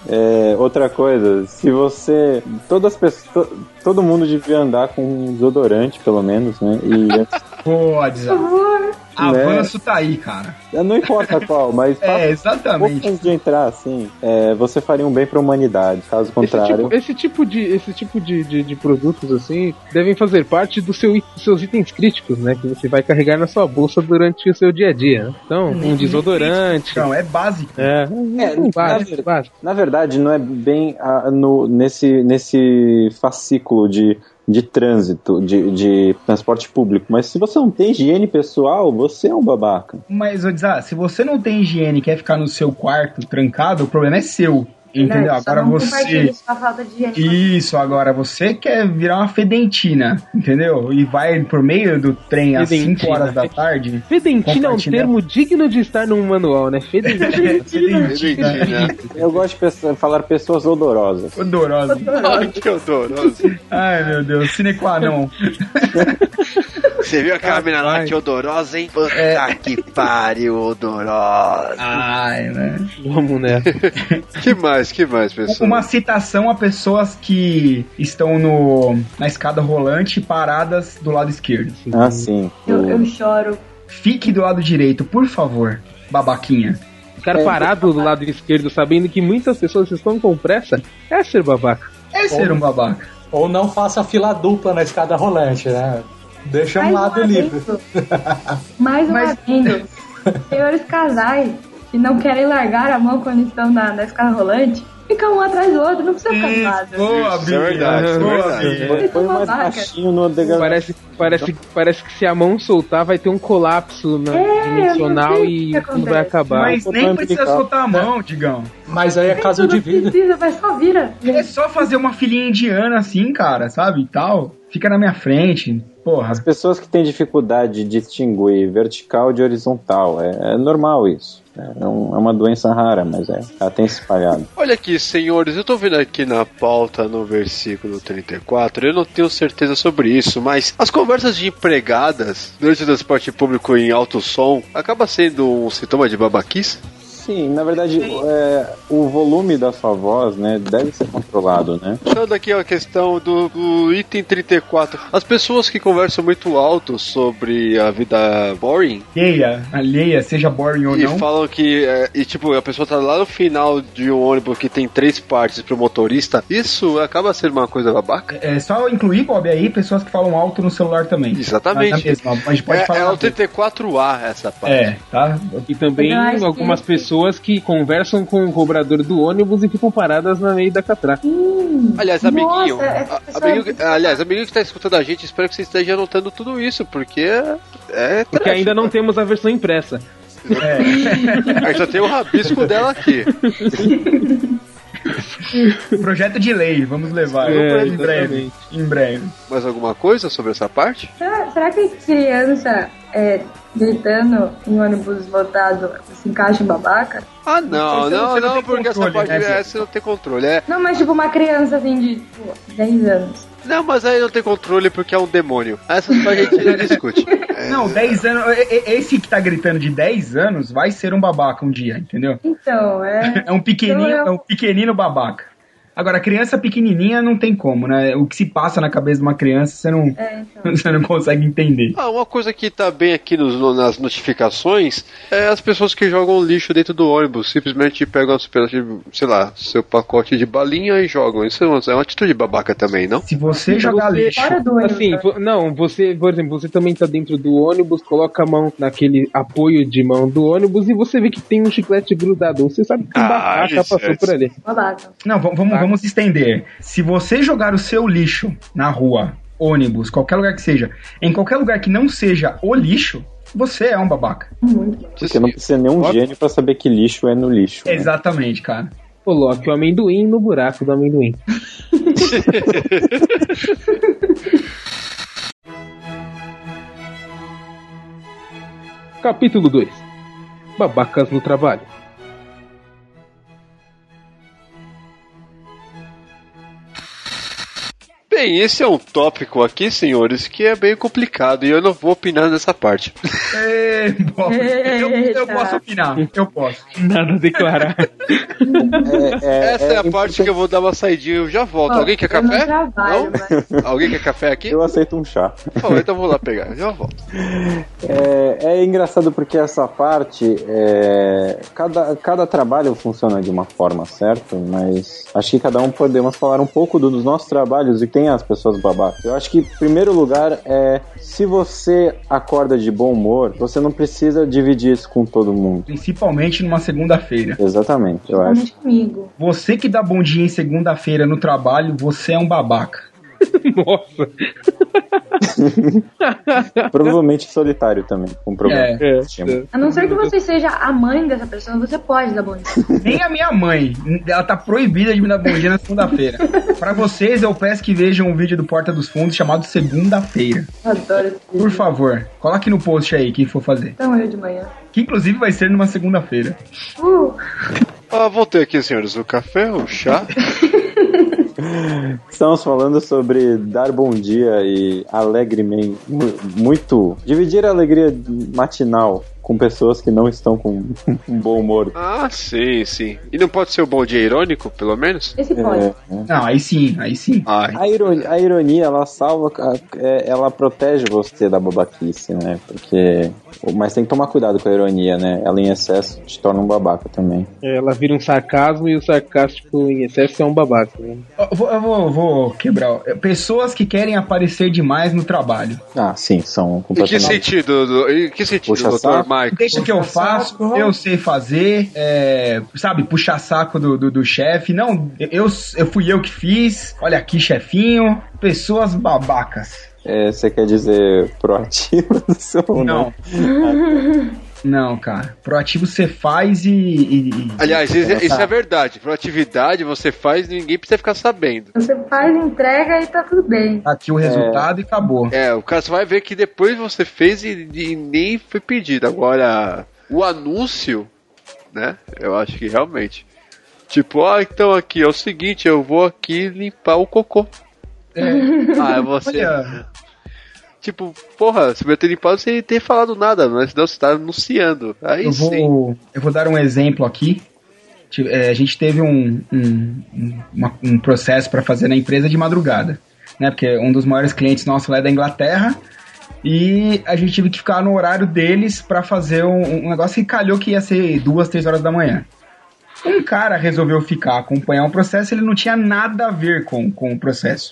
É, outra coisa, se você. Todas as pessoas. Todo mundo devia andar com um desodorante, pelo menos, né? E Pode. Por favor. Avanço tá aí, cara. não importa qual, mas <laughs> É, exatamente. antes de entrar, assim, é, você faria um bem pra humanidade. Caso Esse contrário. tipo, esse tipo de, esse tipo de, de, de produtos assim devem fazer parte do seu, dos seus itens críticos, né? Que você vai carregar na sua bolsa durante o seu dia a dia. né? Então, um desodorante. Não, é básico. É, É, na, básico, ver- básico. na verdade, não é bem ah, no, nesse, nesse fascículo de, de trânsito, de, de transporte público. Mas se você não tem higiene pessoal, você é um babaca. Mas, Odizá, se você não tem higiene e quer ficar no seu quarto trancado, o problema é seu. Entendeu? Né? Agora você. isso agora você quer virar uma fedentina, entendeu? E vai por meio do trem às Fedentina. 5 horas da tarde. Fedentina é um termo digno de estar num manual, né? Fedentina. <laughs> Fedentina. Eu gosto de falar pessoas odorosas. Odorosa. Ai, que odoroso. Ai, meu Deus, sine qua non. <laughs> Você viu aquela mina lá que odorosa, hein? Puta É. que pariu, odorosa. Ai, né? Vamos nessa. Que mais, que mais, pessoal? Uma citação a pessoas que estão no, na escada rolante paradas do lado esquerdo. Ah, sim. Eu, eu choro. Fique do lado direito, por favor, babaquinha. Cara É, parado do lado esquerdo, sabendo que muitas pessoas estão com pressa, é ser babaca. É ser um babaca. Ou não faça fila dupla na escada rolante, né? Deixa um Mais lado um livre. Mais um Mas- adendo. Senhores casais que não querem largar a mão quando estão na, na escada rolante, ficam um atrás do outro, não precisa ficar do lado. Boa, Isso é verdade, é Boa. Bia. Põe- mais babaca. baixinho no degrau. Parece, parece, parece que se a mão soltar, vai ter um colapso na, É, dimensional não e tudo vai acabar. Mas nem precisa soltar a mão, Digão. Mas aí é caso tudo de vida. Precisa, mas só vira. É só fazer uma filhinha indiana assim, cara, sabe? E tal. Fica na minha frente. Porra. As pessoas que têm dificuldade de distinguir vertical de horizontal, é, é normal isso. É, um- é uma doença rara, mas é, ela tem se espalhado. Olha aqui, senhores, eu tô vendo aqui na pauta no versículo 34, eu não tenho certeza sobre isso, mas as conversas de empregadas durante o transporte público em alto som acaba sendo um sintoma de babaquice? Sim, na verdade, é, o volume da sua voz, né, deve ser controlado, né? Puxando aqui a questão do, do item 34, as pessoas que conversam muito alto sobre a vida boring Alheia, alheia, seja boring ou e não. falam que, é, e tipo, a pessoa tá lá no final de um ônibus que tem três partes pro motorista, isso acaba sendo uma coisa babaca? É só incluir, Bob, aí pessoas que falam alto no celular também. Exatamente. Mas, na mesma, mas pode é, falar. é o 34A essa parte. É, tá? E também algumas esse- pessoas que conversam com o cobrador do ônibus e ficam paradas no meio da catraca. Hum, Aliás, amiguinho, Nossa, a- amiguinho, é- aliás, amiguinho que tá escutando a gente, espero que você esteja anotando tudo isso, porque é. é Porque trash, ainda não temos a versão impressa. É. Aí só tem o rabisco dela aqui. <laughs> <laughs> Projeto de lei, vamos levar. É, em breve. Em breve. Mais alguma coisa sobre essa parte? Será, será que criança é, gritando em ônibus lotado se encaixa em babaca? Ah, não, Você- não, você não não, porque essa controle, parte né, é, você não tem controle. É, Não, mas tipo uma criança assim de tipo, 10 anos. não, mas aí não tem controle porque é um demônio. Essas partes a gente não <laughs> discute. Não, 10 anos. Esse que tá gritando de 10 anos vai ser um babaca um dia, entendeu? Então, é. <laughs> É um pequenino, Então, eu- é um pequenino babaca. Agora, criança pequenininha não tem como, né? O que se passa na cabeça de uma criança, você não, É, então. <laughs> você não consegue entender. Ah, uma coisa que tá bem aqui nos- no- nas notificações é as pessoas que jogam lixo dentro do ônibus. Simplesmente pegam, sei lá, seu pacote de balinha e jogam. Isso é uma, é uma atitude babaca também, não? Se você jogar Você- lixo. Assim, vo- não, você, por exemplo, você também tá dentro do ônibus, coloca a mão naquele apoio de mão do ônibus e você vê que tem um chiclete grudado. Você sabe que um Ah, babaca isso, passou é. por ali. Babaca. Não, vamos, vamos estender. Se você jogar o seu lixo na rua, ônibus, qualquer lugar que seja, em qualquer lugar que não seja o lixo, você é um babaca. Porque não precisa nem um gênio pra saber que lixo é no lixo. né? Exatamente, cara. Coloque o amendoim no buraco do amendoim. <laughs> Capítulo 2 Babacas no trabalho. Bem, esse é um tópico aqui, senhores, que é bem complicado e eu não vou opinar nessa parte. É, bom, eu, eu posso opinar, eu posso. Nada a declarar. Essa é, a parte que eu vou dar uma saidinha e eu já volto. Ó, Alguém quer eu não café? trabalho, Não? Alguém quer café aqui? Eu aceito um chá. Bom, então vou lá pegar, eu já volto. É, é engraçado porque essa parte, é, cada, cada trabalho funciona de uma forma, certo? Mas acho que cada um podemos falar um pouco do- dos nossos trabalhos e quem é as pessoas babacas. Eu acho que, em primeiro lugar, é se você acorda de bom humor, você não precisa dividir isso com todo mundo. Principalmente numa segunda-feira. Exatamente, eu acho. Comigo. Você que dá bom dia em segunda-feira no trabalho, você é um babaca. <laughs> Nossa. <laughs> Provavelmente solitário também, com problema. É. de estima. A não ser que você seja a mãe dessa pessoa, você pode dar bom dia. Nem a minha mãe, ela tá proibida de me dar bom dia na segunda-feira. Pra vocês, eu peço que vejam um vídeo do Porta dos Fundos chamado Segunda-feira. Adoro esse Por favor, coloque no post aí quem for fazer. Então eu de manhã. Que inclusive vai ser numa segunda-feira. Uh, Ah, voltei aqui, senhores. O café, o chá. <laughs> Estamos falando sobre dar bom dia e alegremente, mu- muito. Dividir a alegria matinal com pessoas que não estão com um <laughs> bom humor. Ah, sim, sim. E não pode ser o bom dia irônico, pelo menos? esse É, é. Não, aí sim, aí sim. Ai. A ironia, a ironia, ela salva, é, ela protege você da babaquice, né? Porque. Mas tem que tomar cuidado com a ironia, né? Ela em excesso te torna um babaca também. Ela vira um sarcasmo e o sarcástico em excesso é um babaca. né? Eu vou, eu vou, vou quebrar. Pessoas que querem aparecer demais no trabalho. Ah, sim, são Em que completamente. sentido? do- Em que sentido, Puxa doutor Mike? Deixa que eu faço, eu sei fazer, é, sabe, puxar saco do, do, do chefe. Não, eu, eu fui eu que fiz. Olha aqui, chefinho. Pessoas babacas. É, você quer dizer proativo do seu Não. <laughs> Não, cara. Proativo você faz e. e- e- Aliás, isso, isso é verdade. Proatividade você faz e ninguém precisa ficar sabendo. você faz, entrega e tá tudo bem. Aqui o resultado e acabou. É, o cara só vai ver que depois você fez e, e nem foi pedido. Agora, o anúncio, né? Eu acho que realmente. Tipo, ah, então aqui é o seguinte, eu vou aqui limpar o cocô. Ah, você. Olha. Tipo, porra, se eu ter limpado sem ter falado nada, mas senão você tá anunciando. Aí Eu sim. vou, eu vou dar um exemplo aqui. É, a gente teve um, um, um, uma- um processo para fazer na empresa de madrugada, né? Porque um dos maiores clientes nossos lá é da Inglaterra e a gente teve que ficar no horário deles para fazer um, um negócio que calhou que ia ser duas, três horas da manhã. Um cara resolveu ficar acompanhar um processo, ele não tinha nada a ver com, com o processo.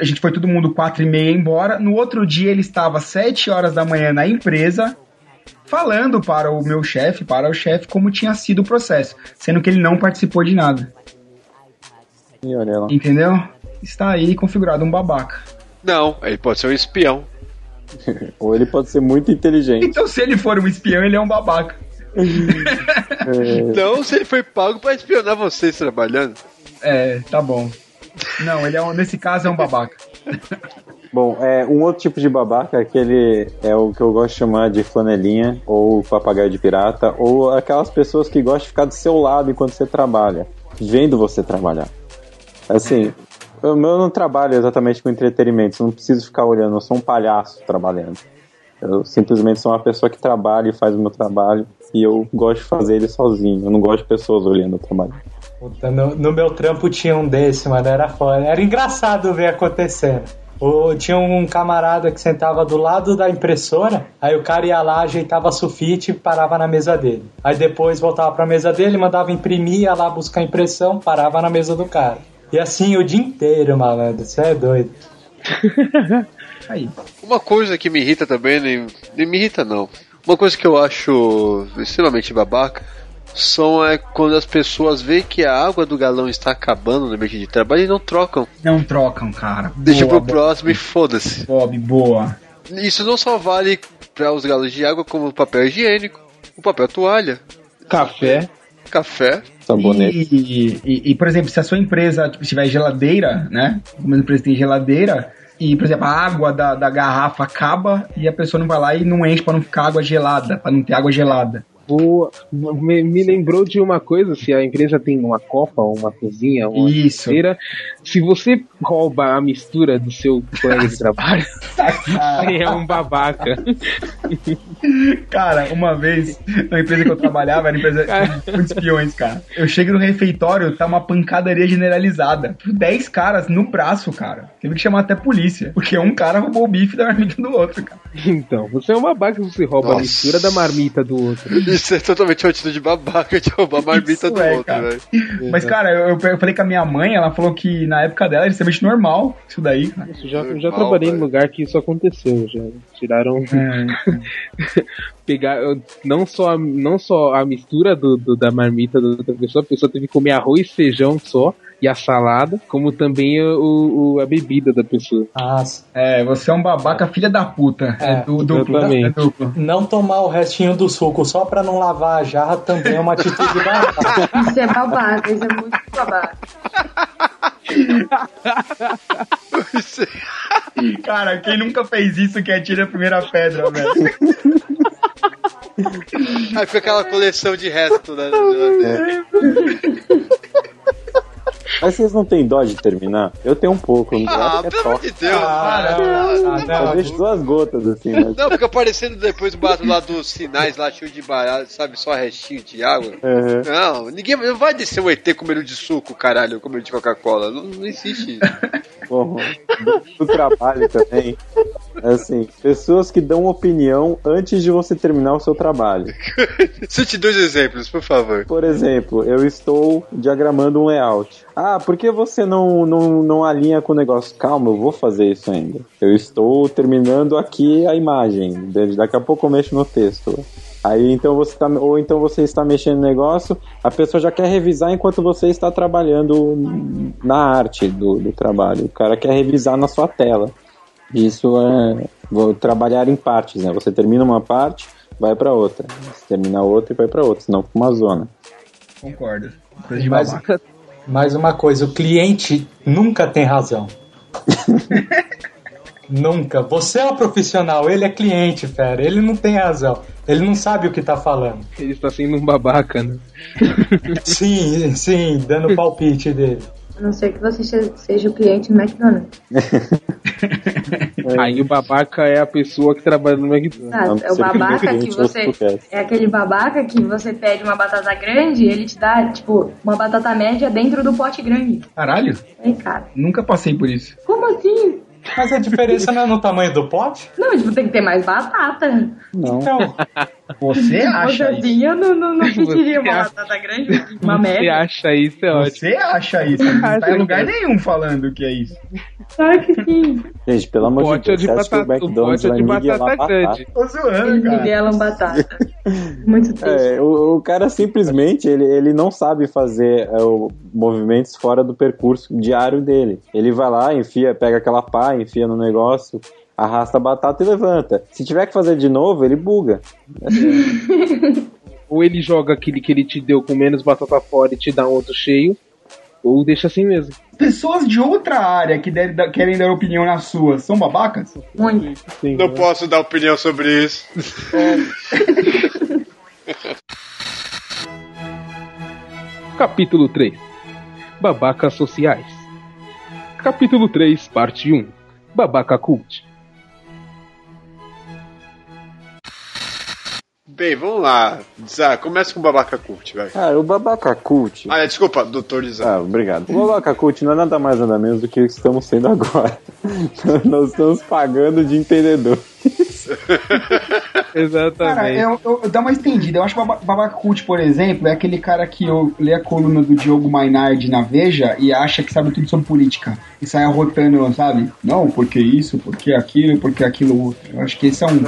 A gente foi todo mundo quatro e meia embora. No outro dia ele estava sete horas da manhã na empresa falando para o meu chefe, para o chefe, como tinha sido o processo, sendo que ele não participou de nada. E olha lá. Entendeu? Está aí configurado um babaca. Não, ele pode ser um espião. <laughs> Ou ele pode ser muito inteligente. Então, se ele for um espião, ele é um babaca. <laughs> É, Não, se ele foi pago pra espionar vocês trabalhando. É, tá bom. Não, ele é um, nesse caso é um babaca. Bom, é, um outro tipo de babaca é aquele é o que eu gosto de chamar de flanelinha, ou papagaio de pirata, ou aquelas pessoas que gostam de ficar do seu lado enquanto você trabalha, vendo você trabalhar. Assim, eu, não trabalho exatamente com entretenimento, eu não preciso ficar olhando, eu sou um palhaço trabalhando. Eu simplesmente sou uma pessoa que trabalha e faz o meu trabalho, e eu gosto de fazer ele sozinho, eu não gosto de pessoas olhando o trabalho. Puta, no, no meu trampo tinha um desse, mano. Era foda. Era engraçado ver acontecendo. O- tinha um camarada que sentava do lado da impressora, aí o cara ia lá, ajeitava sulfite e parava na mesa dele. Aí depois voltava pra mesa dele, mandava imprimir, ia lá buscar a impressão, parava na mesa do cara. E assim o dia inteiro, malandro. Você é doido. <laughs> Aí. Uma coisa que me irrita também, nem, nem me irrita não. Uma coisa que eu acho extremamente babaca são é quando as pessoas veem que a água do galão está acabando no ambiente de trabalho e não trocam. Não trocam, cara. Deixa Boa, pro próximo e foda-se. Bob, boa. Isso não só vale para os galões de água como o papel higiênico, o papel toalha, Café. café. Sabonete. E, e- e, por exemplo, se a sua empresa tipo, tiver geladeira, né? Como a empresa tem geladeira, e, por exemplo, a água da, da garrafa acaba e a pessoa não vai lá e não enche pra não ficar água gelada, pra não ter água gelada. Me, me lembrou de uma coisa, se a empresa tem uma copa, uma cozinha, uma Isso. se você rouba a mistura do seu colega de trabalho, <laughs> você é um babaca. Cara, uma vez, na empresa que eu trabalhava, era empresa de espiões, cara. Eu chego no refeitório, tá uma pancadaria generalizada. Tipo, 10 caras no braço, cara. Teve que chamar até polícia. Porque um cara roubou o bife da marmita do outro, cara. Então, você é um babaca se você rouba a Nossa. mistura da marmita do outro. Isso é totalmente uma atitude babaca de roubar a marmita Isso do é, outro, velho. <laughs> Mas, cara, eu, eu falei com a minha mãe, ela falou que na época dela era extremamente normal isso daí, cara. Eu já, eu já Normal, trabalhei em lugar que isso aconteceu, já. Tiraram. <laughs> pegar não só a, não só a mistura do, do- da marmita da outra pessoa, a pessoa teve que comer arroz, feijão só e a salada, como também o, o- a bebida da pessoa. Nossa. É, você é um babaca filha da puta. É, É, du- duplo, exatamente. É duplo. Não tomar o restinho do suco só pra não lavar a jarra também é uma atitude babaca. Isso é babaca, isso é muito babaca. <laughs> Cara, quem nunca fez isso que atira a primeira pedra, velho? Aí fica aquela coleção de resto, né? na geladeira. <laughs> Mas vocês não têm dó de terminar? Eu tenho um pouco. Não Ah, é pelo amor de Deus. Ah, cara. não, ah, Eu não. deixo duas gotas assim, mas. Não, fica aparecendo depois o barato lá dos sinais lá cheio de barato, sabe? Só restinho de água. Uhum. Não, ninguém não vai descer um ET comendo de suco, caralho, comendo de Coca-Cola. Não, não existe isso. <laughs> Bom, do trabalho também. Assim, pessoas que dão opinião antes de você terminar o seu trabalho. <laughs> Cite dois exemplos, por favor. Por exemplo, eu estou diagramando um layout. Ah, por que você não, não, não alinha com o negócio? Calma, eu vou fazer isso ainda. Eu estou terminando aqui a imagem. Daqui a pouco eu mexo no texto. Aí então você tá, ou então você está mexendo no negócio, a pessoa já quer revisar enquanto você está trabalhando na arte do, do trabalho. O cara quer revisar na sua tela. Isso é vou trabalhar em partes, né? Você termina uma parte, vai para outra. Você termina outra e vai para outra, senão fica uma zona. Concordo. Coisa de Mas. Mais uma coisa, o cliente nunca tem razão. <laughs> nunca. Você é o profissional, ele é cliente, fera. Ele não tem razão. Ele não sabe o que tá falando. Ele está sendo um babaca, né? Sim, sim, dando palpite dele. A não ser que você se- seja o cliente do McDonald's. <laughs> Aí o babaca é a pessoa que trabalha no McDonald's. Ah, é o babaca que você. É aquele babaca que você pede uma batata grande e ele te dá, tipo, uma batata média dentro do pote grande. Caralho, Aí, cara. nunca passei por isso. Como assim? Mas a diferença não é no tamanho do pote? Não, tipo, tem que ter mais batata. Não. Então, <laughs> Você acha Você isso? eu não, não, não pediria uma acha- batata grande, uma Você média. acha isso, é ótimo. Você acha isso? <laughs> Não tá Acho em lugar que- nenhum falando que é isso. Claro que sim. Gente, pelo O amor de é Deus, de você acha que o McDonald's é vai nivelar batata batata? Tô zoando, cara. nivelam batata. Muito <laughs> triste. É, o, o cara simplesmente ele, ele não sabe fazer é, o- movimentos fora do percurso diário dele. Ele vai lá, enfia, pega aquela pá, enfia no negócio, arrasta a batata e levanta. Se tiver que fazer de novo, ele buga. <laughs> Ou ele joga aquele que ele te deu com menos batata fora e te dá um outro cheio, ou deixa assim mesmo. Pessoas de outra área que querem dar opinião na sua são babacas? Muito. Sim, Não né? posso dar opinião sobre isso. <laughs> Capítulo 3 Babacas Sociais Capítulo 3, Parte 1 Babaca Cult Bem, vamos lá. Zá, começa com o babaca cult, vai. Cara, o babaca cult. Ah, desculpa, doutor Zá. Ah, obrigado. O babaca cult não é nada mais nada menos do que o que estamos sendo agora. <laughs> Nós estamos pagando de entendedor. <laughs> <laughs> Cara, eu, eu, eu dou uma estendida. Eu acho que o Baba- Babaca Cult, por exemplo, é aquele cara que eu lê a coluna do Diogo Mainardi na Veja e acha que sabe tudo sobre política. E sai arrotando, sabe? Não, porque isso, porque aquilo, porque aquilo outro. Eu acho que esse é um,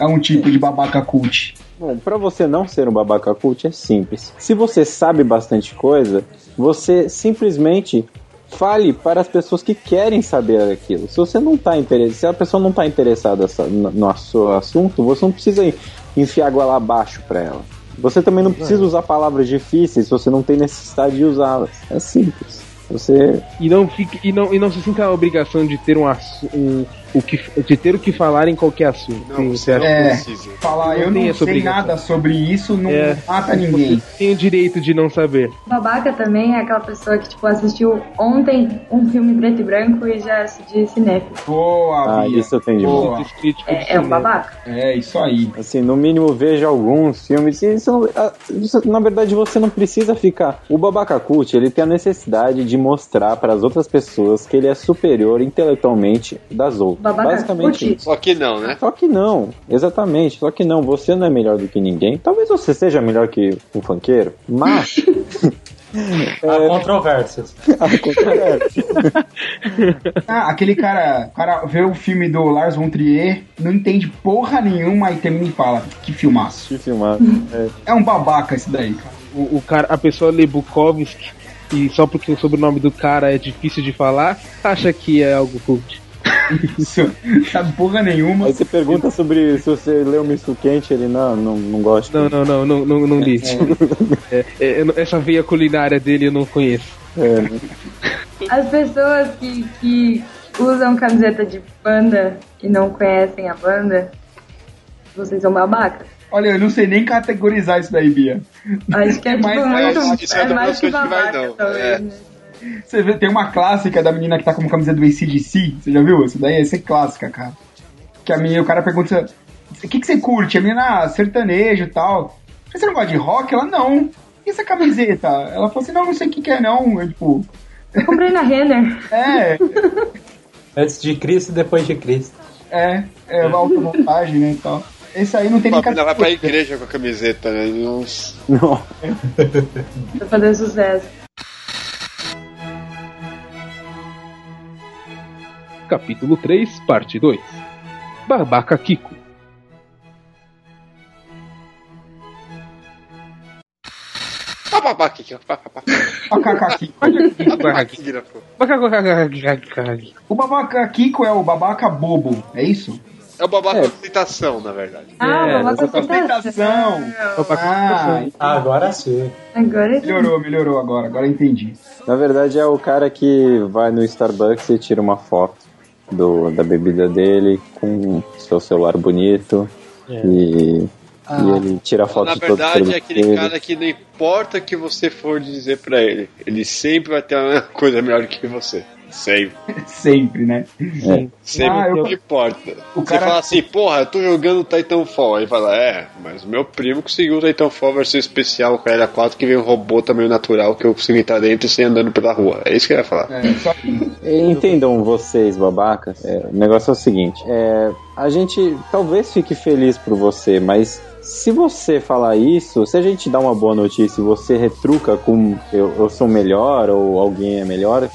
é um tipo de babaca cult. Bom, pra você não ser um babaca cult é simples. Se você sabe bastante coisa, você simplesmente fale para as pessoas que querem saber aquilo. Se você não tá interessado, se a pessoa não tá interessada sa- no seu assunto, você não precisa enfiar goela abaixo para ela. Você também não precisa usar palavras difíceis se você não tem necessidade de usá-las. É simples. Você E não, fique, e, não, e não se sinta a obrigação de ter um, um o que, de ter o que falar em qualquer assunto. Sim, você acha É, que- falar eu tem não sei nada sobre isso não É. mata ninguém. Você tem o direito de não saber. Babaca também é aquela pessoa que, tipo, assistiu ontem um filme preto e branco e já se diz cinéfilo. Boa, Ah, isso eu tenho de Boa. É, é um babaca. É, isso aí. Assim, no mínimo veja alguns filmes. Isso não- ah, isso- na verdade, você não precisa ficar. O babaca cult, ele tem a necessidade de mostrar para as outras pessoas que ele é superior intelectualmente das outras. Babaca Basicamente. Só que não, né? Só que não, exatamente. Só que não, você não é melhor do que ninguém. Talvez você seja melhor que um funkeiro, mas. <laughs> Há controvérsias. <laughs> Há controvérsias. <laughs> Ah, aquele cara, o cara vê o filme do Lars von Trier, não entende porra nenhuma e termina e fala, que filmaço. Que filmar. É. É um babaca esse daí, cara. O, o cara, a pessoa lê Bukowski e só porque o sobrenome do cara é difícil de falar, acha que é algo cult. Isso, sabe porra nenhuma. Aí você pergunta sobre se você leu Misto Quente, ele não, não, não gosta. Não, não, não, não, não, não li. É, é, não- essa veia culinária dele eu não conheço. É, As pessoas que, que usam camiseta de banda e não conhecem a banda, vocês são babacas. Olha, eu não sei nem categorizar isso daí, Bia. Acho que é, tipo, mais, muito, isso é é mais que que vai, babaca, não. talvez, É. né? Você vê, tem uma clássica da menina que tá com uma camisa do ACDC, você já viu? Essa daí essa é clássica, cara. Que a menina, o cara pergunta, o que, que você curte? A menina, ah, sertanejo e tal. Você não gosta de rock? Ela, não. E essa camiseta? Ela falou assim, não, não sei o que que é não. Eu, tipo, Eu comprei na Renner. <laughs> é, Antes de Cristo e depois de Cristo. é, é automontagem, né, e tal. Esse aí não tem nem a menina vai pra igreja com a camiseta, né? Não... não. Pra fazer sucesso. Capítulo 3, parte 2. Babaca Kiko. O babaca Kiko. O babaca Kiko é o babaca bobo, é isso? É o babaca ostentação, na verdade. Ah, É, babaca Ostentação. Ah, Agora sim. Agora melhorou, melhorou agora, agora entendi. Na verdade, é o cara que vai no Starbucks e tira uma foto do, da bebida dele com seu celular bonito. E, e ele tira a foto Na de todos os verdade, é aquele dele. cara que não importa o que você for dizer pra ele, ele sempre vai ter uma coisa melhor que você. Sempre. <laughs> Sempre, né? É. Sempre Ah, eu- não importa. O Você cara- fala assim, porra, eu tô jogando Titanfall. Aí fala, é, mas o meu primo conseguiu o Titanfall versão especial com a Era 4 que vem um robô também natural que eu consigo entrar dentro e sair andando pela rua. É isso que ele vai falar. É, só <laughs> Entendam vocês, babacas. É, o negócio é o seguinte: é, a gente talvez fique feliz por você, mas se você falar isso, se a gente dá uma boa notícia e você retruca com eu, eu sou melhor ou alguém é melhor, é,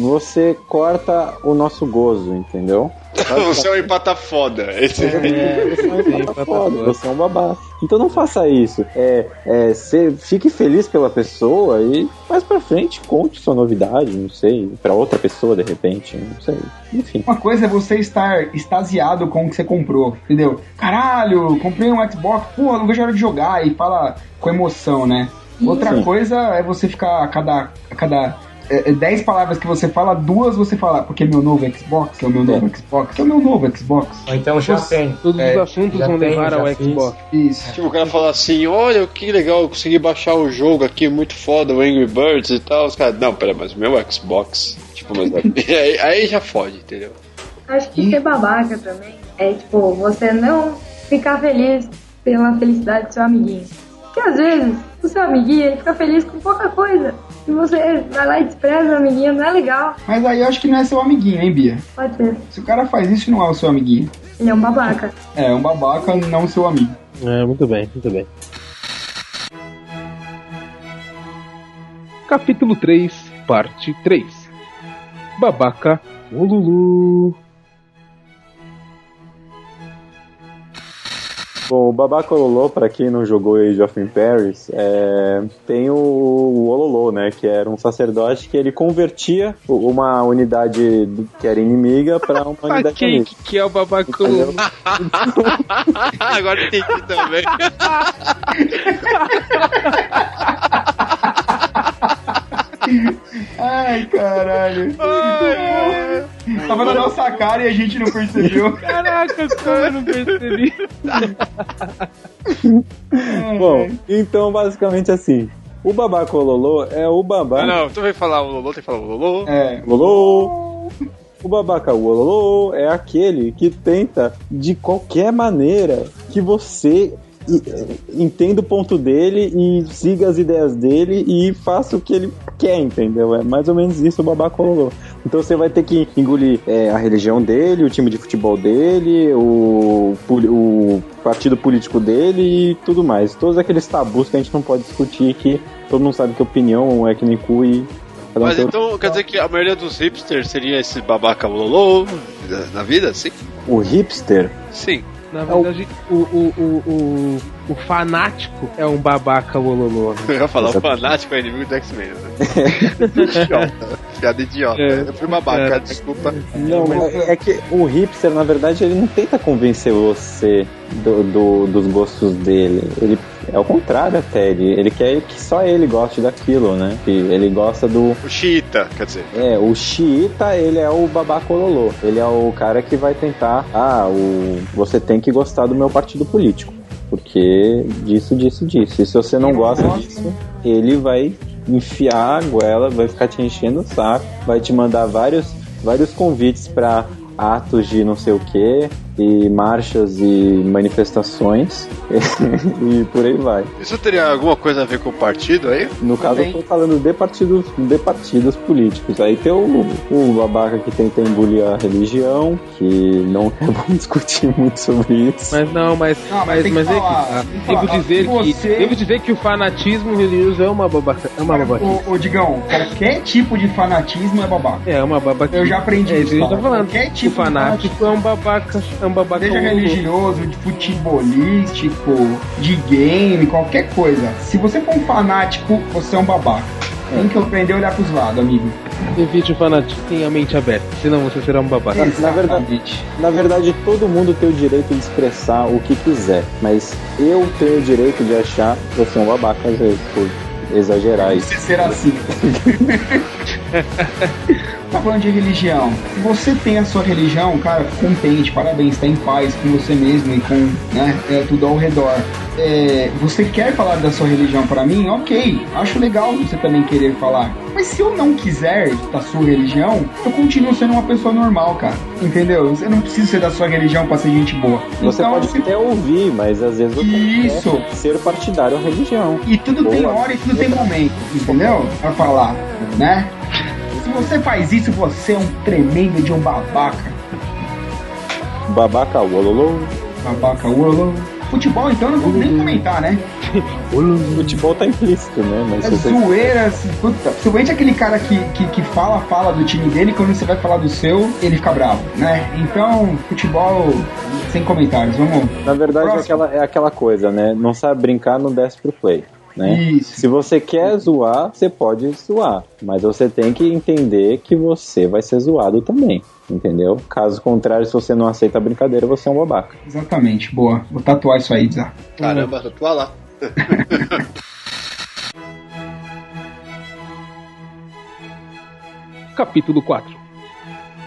você corta o nosso gozo, entendeu? <laughs> Você é um empata foda. Esse É, você é um empata foda, você é um babaca. Então não faça isso. É, é, cê, fique feliz pela pessoa e mais pra frente conte sua novidade, não sei, pra outra pessoa de repente, não sei. Enfim. Uma coisa é você estar extasiado com o que você comprou, entendeu? Caralho, comprei um Xbox, pô, não vejo a hora de jogar e fala com emoção, né? Outra Sim. coisa é você ficar a cada, a cada é, é, 10 palavras que você fala, duas você fala, porque é meu novo Xbox, é o meu novo Xbox, é o meu novo Xbox. Ou então já tem. Todos É, os assuntos já vão tem, levar ao fiz. Xbox. Isso. Tipo, o cara fala assim, olha que legal, eu consegui baixar o jogo aqui, muito foda, o Angry Birds e tal. Os caras, não, pera, mas o meu Xbox. Tipo, mas <laughs> aí, aí já fode, entendeu? Acho que ser babaca também é, tipo, você não ficar feliz pela felicidade do seu amiguinho. Porque às vezes o seu amiguinho ele fica feliz com pouca coisa. E você vai lá e despreza o amiguinho, não é legal. Mas aí eu acho que não é seu amiguinho, hein, Bia? Pode ser. Se o cara faz isso, não é o seu amiguinho. Ele é um babaca. É, um babaca, não seu amigo. É, muito bem, muito bem. Capítulo 3, parte 3. Babaca Ululu. Bom, o Babaca Ololô, pra quem não jogou Age of Empires, é, tem o, o Ololô, né? Que era um sacerdote que ele convertia uma unidade que era inimiga pra uma unidade Quem amiga. que, que é o babaca? <laughs> Agora entendi também. <laughs> Ai, caralho. Tava na nossa cara e a gente não percebeu. Caraca, como eu não percebi? Bom, então basicamente assim. O Babaca Ololô é o babaca. Não, não, tu vai falar o Lolo, tem que falar o Lolo. É. Ololô. O babaca Ololô é aquele que tenta de qualquer maneira que você entenda o ponto dele e siga as ideias dele e faça o que ele quer, entendeu? É mais ou menos isso o babaca Ololô. Então você vai ter que engolir é, a religião dele, o time de futebol dele, o, o partido político dele e tudo mais. Todos aqueles tabus que a gente não pode discutir que todo mundo sabe que opinião é que nem cu e Mas então quer dizer que a maioria dos hipsters seria esse babaca Lolo na vida, sim? O hipster? Sim. Na verdade, o, o, o, o, o fanático é um babaca Wololô. Eu ia falar, o fanático é inimigo do X-Men, né? idiota. <laughs> Piada idiota. É. Eu fui babaca, É. desculpa. Não, é, é que o hipster, na verdade, ele não tenta convencer você do, do- dos gostos dele. Ele é o contrário até. Ele, ele quer que só ele goste daquilo, né? Que ele gosta do. O xiita, quer dizer. É, o xiita, ele é o babacololô. Ele é o cara que vai tentar. Ah, o, você tem que gostar do meu partido político. Porque disso, disso, disso. E se você não gosta disso, ele vai enfiar a goela, vai ficar te enchendo o saco, vai te mandar vários, vários convites para atos de não sei o que, e marchas e manifestações, <laughs> e por aí vai. Isso teria alguma coisa a ver com o partido aí? No caso, eu tô falando de partidos, de partidos políticos. Aí tem o, o babaca que tenta engolir a religião, que não é bom <laughs> discutir muito sobre isso. Mas não, mas, Não, mas mas, é que tá. devo dizer que devo dizer que o fanatismo religioso é uma babaca, é uma babaca. Ô, ô, Digão, qualquer tipo de fanatismo é babaca. É uma babaca. Eu já aprendi é, isso, tô falando. Qualquer o tipo de fanático babaca, é um babaca. Seja religioso, de futebolístico, de game, qualquer coisa. Se você for um fanático, você é um babaca. Tem que aprender a olhar pros lados, amigo. Evite o fanatismo, tenha a mente aberta, senão você será um babaca. Na, na verdade, na verdade, todo mundo tem o direito de expressar o que quiser, mas eu tenho o direito de achar que você é um babaca às vezes, por exagerar isso. Você ser assim. <laughs> tá falando de religião. Você tem a sua religião, cara, contente, parabéns, tá em paz com você mesmo e com né, é, tudo ao redor. É, você quer falar da sua religião pra mim? Ok, acho legal você também querer falar. Mas se eu não quiser da sua religião, eu continuo sendo uma pessoa normal, cara. Entendeu? Eu não preciso ser da sua religião pra ser gente boa. Você Então, pode até ouvir, mas às vezes Isso. ser partidário à religião. E tudo tem Boa. hora e tudo tem momento, entendeu? Pra falar, né? Você faz isso, você é um tremendo de um babaca. Babaca, ololô. Babaca, uolo. Futebol, então, não vou nem comentar, né? <laughs> Futebol tá implícito, né? Mas É zoeira, assim, puta. Principalmente aquele cara que, que, que fala, fala do time dele, quando você vai falar do seu, ele fica bravo, né? Então, futebol, sem comentários, vamos. Na verdade, é aquela, é aquela coisa, né? Não sabe brincar, não desce pro play. Né? Isso. Se você quer zoar, você pode zoar. Mas você tem que entender que você vai ser zoado também. Entendeu? Caso contrário, se você não aceita a brincadeira, você é um babaca. Exatamente, boa. Vou tatuar isso aí, Zá. Caramba, tua lá. <laughs> Capítulo 4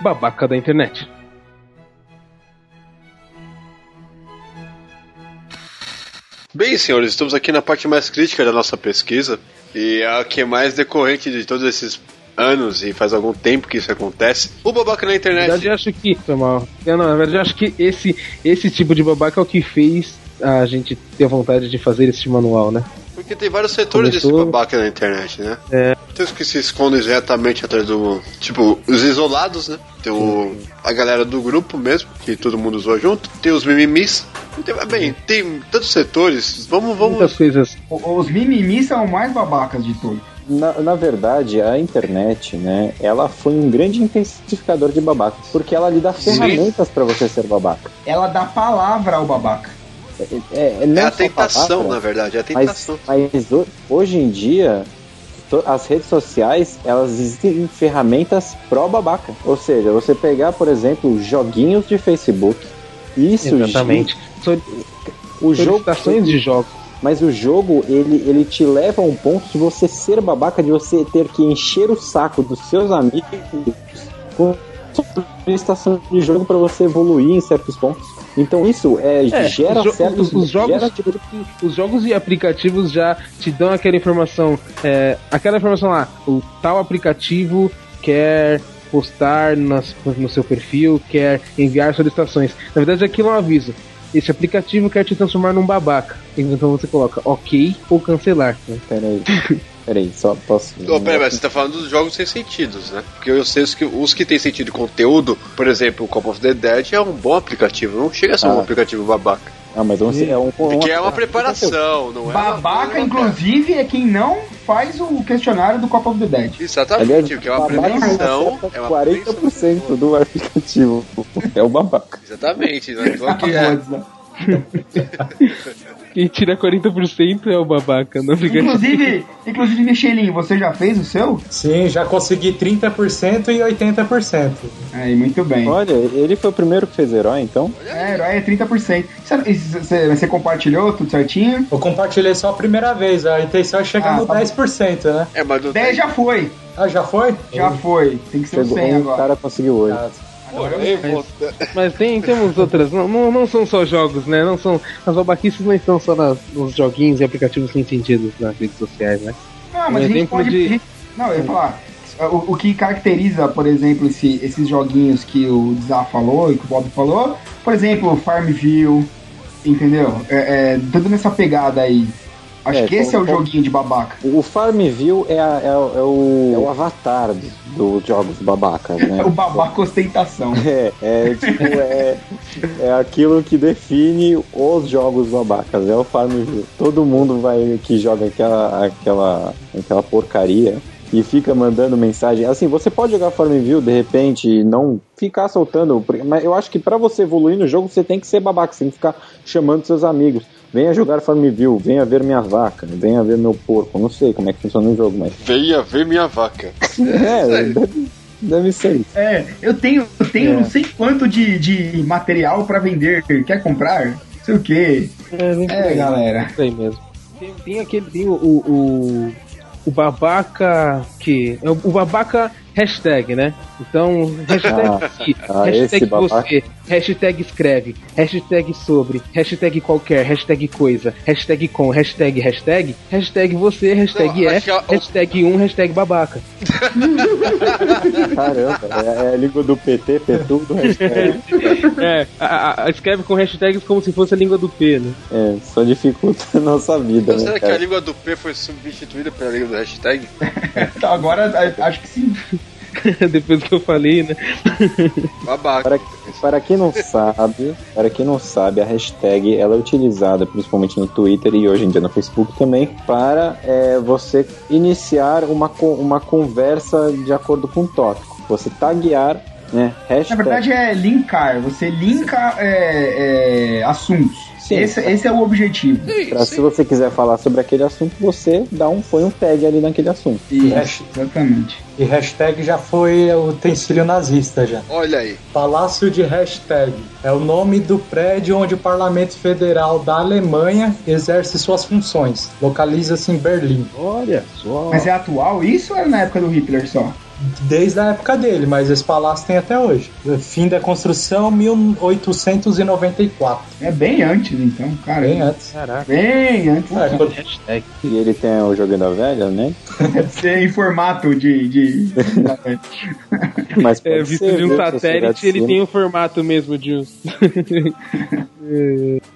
Babaca da internet. Bem, senhores, estamos aqui na parte mais crítica da nossa pesquisa e a que é mais decorrente de todos esses anos e faz algum tempo que isso acontece. O babaca na Na internet. verdade, eu acho que. Mal. Eu, não, na verdade, eu acho que esse, esse tipo de babaca é o que fez a gente ter vontade de fazer esse manual, né? Porque tem vários setores Começou- desse babaca na internet, né? É. Tem os que se escondem diretamente atrás do. Tipo, os isolados, né? Tem o, a galera do grupo mesmo, que todo mundo usou junto. Tem os mimimis. Tem, bem, tem tantos setores. Vamos, vamos. Muitas coisas. Os mimimi são os mais babacas de todos. Na, na verdade, a internet, né, ela foi um grande intensificador de babaca, porque ela lhe dá ferramentas pra você ser babaca. Ela dá palavra ao babaca. É, é, não É a tentação, babaca, na verdade, é a mas, tentação. mas ho- hoje em dia, as redes sociais, elas existem ferramentas pró babaca. Ou seja, você pegar, por exemplo, joguinhos de Facebook. Isso Exatamente. o jogo de jogos. mas o jogo, ele, ele te leva a um ponto de você ser babaca, de você ter que encher o saco dos seus amigos com solicitação de jogo para você evoluir em certos pontos. Então isso é, É, gera jo- certos... os, os jogos, gera- os jogos e aplicativos já te dão aquela informação, é, aquela informação lá, o tal aplicativo quer postar nas- no seu perfil, quer enviar solicitações. Na verdade, aquilo é um aviso. Esse aplicativo quer te transformar num babaca. Então você coloca ok ou cancelar. Peraí, <laughs> peraí, só posso... Ô, peraí, mas você tá falando dos jogos sem sentidos, né? Porque eu sei os que, os que tem sentido de conteúdo, por exemplo, o Call of the Dead é um bom aplicativo, não chega a ser um Ah. aplicativo babaca. Ah, mas um, é um... Porque é uma preparação, não é? Babaca, inclusive, é quem não faz o questionário do Call of the Dead. Exatamente, Aliás, porque é uma prevenção. É uma 40% do aplicativo. É o babaca. Exatamente, né? <laughs> Então que é. <laughs> <laughs> Quem tira 40% é o babaca no aplicativo. Inclusive, inclusive, Michelinho, você já fez o seu? Sim, já consegui 30% e 80%. Aí, muito bem. Olha, ele foi o primeiro que fez herói, então? É, herói é 30%. Você, você, você compartilhou tudo certinho? Eu compartilhei só a primeira vez, a intenção é chegar Ah, no tá. 10%, né? É, mas do 10 já foi. Ah, já foi? Já foi. Tem que ser o Chegou, 100 um agora. cara conseguiu hoje. Mas tem, temos outras, não, não, não são só jogos, né? Não são, as babaquices não estão só nas- nos joguinhos e aplicativos sem sentido nas redes sociais, né? Não, mas Um a gente pode. de- não, eu ia falar. O, o que caracteriza, por exemplo, esse- esses joguinhos que o Zá falou e que o Bob falou, por exemplo, Farmville, entendeu? É, é, tudo nessa pegada aí. Acho É, que esse é o com- joguinho de babaca. O Farmville é, a- é o- é o, é o avatar dos dos jogos babacas, <laughs> né? o babaca ostentação. <laughs> É, é tipo, é, é aquilo que define os jogos babacas, é o Farmville. Todo mundo vai que joga aquela, aquela, aquela porcaria e fica mandando mensagem. Assim, você pode jogar Farmville de repente e não ficar soltando, mas eu acho que pra você evoluir no jogo você tem que ser babaca, você tem que ficar chamando seus amigos. Venha jogar Farmville, venha ver minha vaca, venha ver meu porco. Não sei como é que funciona o jogo, mas. Venha ver minha vaca. <laughs> É, deve, deve ser isso. É, eu tenho, eu tenho É. não sei quanto de, de material pra vender. Quer comprar? Não sei o quê. É, galera. Isso aí mesmo. Tem, tem aquele, tem o, o, o, o babaca que. É o babaca hashtag, né? Então, hashtag Ah, aqui, ah, hashtag babaca. você, hashtag escreve, hashtag sobre, hashtag qualquer, hashtag coisa, hashtag com, hashtag hashtag, hashtag você, hashtag Não, é, a- hashtag um, hashtag babaca. Caramba, é, é a língua do PT, Petudo, hashtag. é, a, a- a- escreve com hashtags como se fosse a língua do P, né? É, só dificulta a nossa vida, Então, né, será que a cara? língua do P foi substituída pela língua do hashtag? Então, agora a- acho que sim. <laughs> Depois que eu falei, né? Babaca. Para, para quem não sabe, para quem não sabe, a hashtag ela é utilizada principalmente no Twitter e hoje em dia no Facebook também para é, você iniciar uma, uma conversa de acordo com o tópico. Você taguear, né? Na Hashtag. verdade é linkar. Você linka é, é, assuntos. Sim. Esse, esse é o objetivo. Pra, se você quiser falar sobre aquele assunto, você dá um, põe um tag ali naquele assunto. Isso, exatamente. E hashtag já foi o utensílio nazista já. Olha aí. Palácio de Hashtag é o nome do prédio onde o Parlamento Federal da Alemanha exerce suas funções. Localiza-se em Berlim. Olha só. Mas é atual isso ou era na época do Hitler só? Desde a época dele, mas esse palácio tem até hoje. Fim da construção 1894. É bem antes, então, cara. Bem antes. Caraca. Bem antes. É, quando-. E ele tem o jogo da velha, né? <laughs> Deve ser em formato de. de... Mas É, pode visto ser, de um viu, satélite, ele tem o formato mesmo de um. <laughs>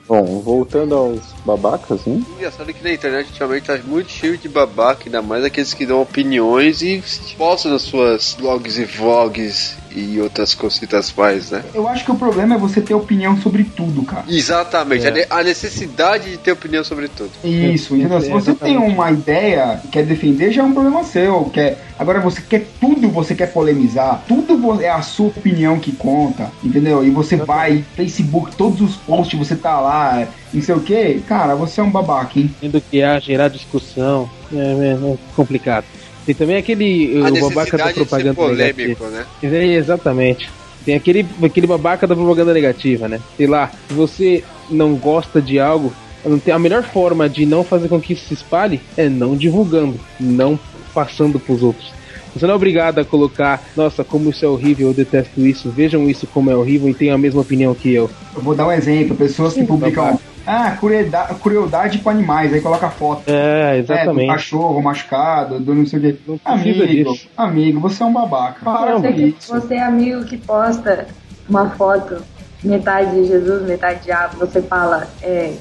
Bom, voltando aos babacas, né? Engraçado que na internet ultimamente tá muito cheio de babaca, ainda mais aqueles que dão opiniões e postam nas suas blogs e vlogs e outras cositas mais, né? Eu acho que o problema é você ter opinião sobre tudo, cara. Exatamente, É. a ne- a necessidade de ter opinião sobre tudo. Isso, entendeu? Se você tem uma ideia e quer defender, já é um problema seu. Quer... Agora você quer tudo, você quer polemizar, tudo é a sua opinião que conta, entendeu? E você vai, Facebook, todos os posts, você tá lá, não sei o que, cara, você é um babaca, hein? Tendo que há gerar discussão. É, é- é complicado. Tem também aquele. A o babaca da propaganda polêmico, negativa. né? É, exatamente. Tem aquele, aquele babaca da propaganda negativa, né? Sei lá, se você não gosta de algo, não tem- a melhor forma de não fazer com que isso se espalhe é não divulgando, não passando pros outros. Você não é obrigado a colocar, nossa, como isso é horrível, eu detesto isso, vejam isso como é horrível e tenham a mesma opinião que eu. Eu vou dar um exemplo, pessoas que publicam, ah, crueldade, crueldade com animais, aí coloca foto. É, É, do exatamente. cachorro machucado, do não sei o que. Amigo, disso. amigo, você é um babaca. Para Você, que, isso. você é amigo que posta uma foto, metade Jesus, metade diabo, você fala, é.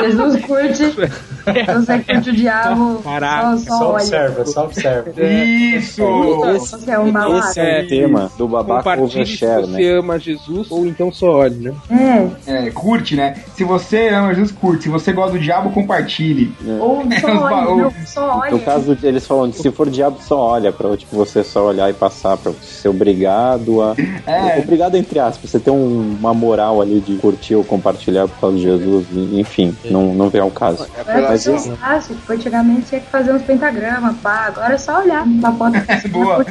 Jesus curte, você curte o diabo, Caraca, só, só Só olha. observa, só observa. Isso! Você é um babaca. Esse é o tema do babaca overshare, você né? ama Jesus ou então só olhe, né? É, É, curte, né? Se você ama Jesus, curte. Se você gosta do diabo, compartilhe. ou só ba- olha, não, só olha. No caso, eles falam, se for diabo, só olha, pra tipo, você só olhar e passar, pra você ser obrigado a. É. Obrigado, entre aspas, você tem um- uma moral ali de curtir ou compartilhar por causa de Jesus, e- enfim, não, não vem ao caso. Agora é Mas tão esse, fácil, tipo, antigamente tinha que fazer uns pentagramas, pá, agora é só olhar na foto. <laughs> Boa.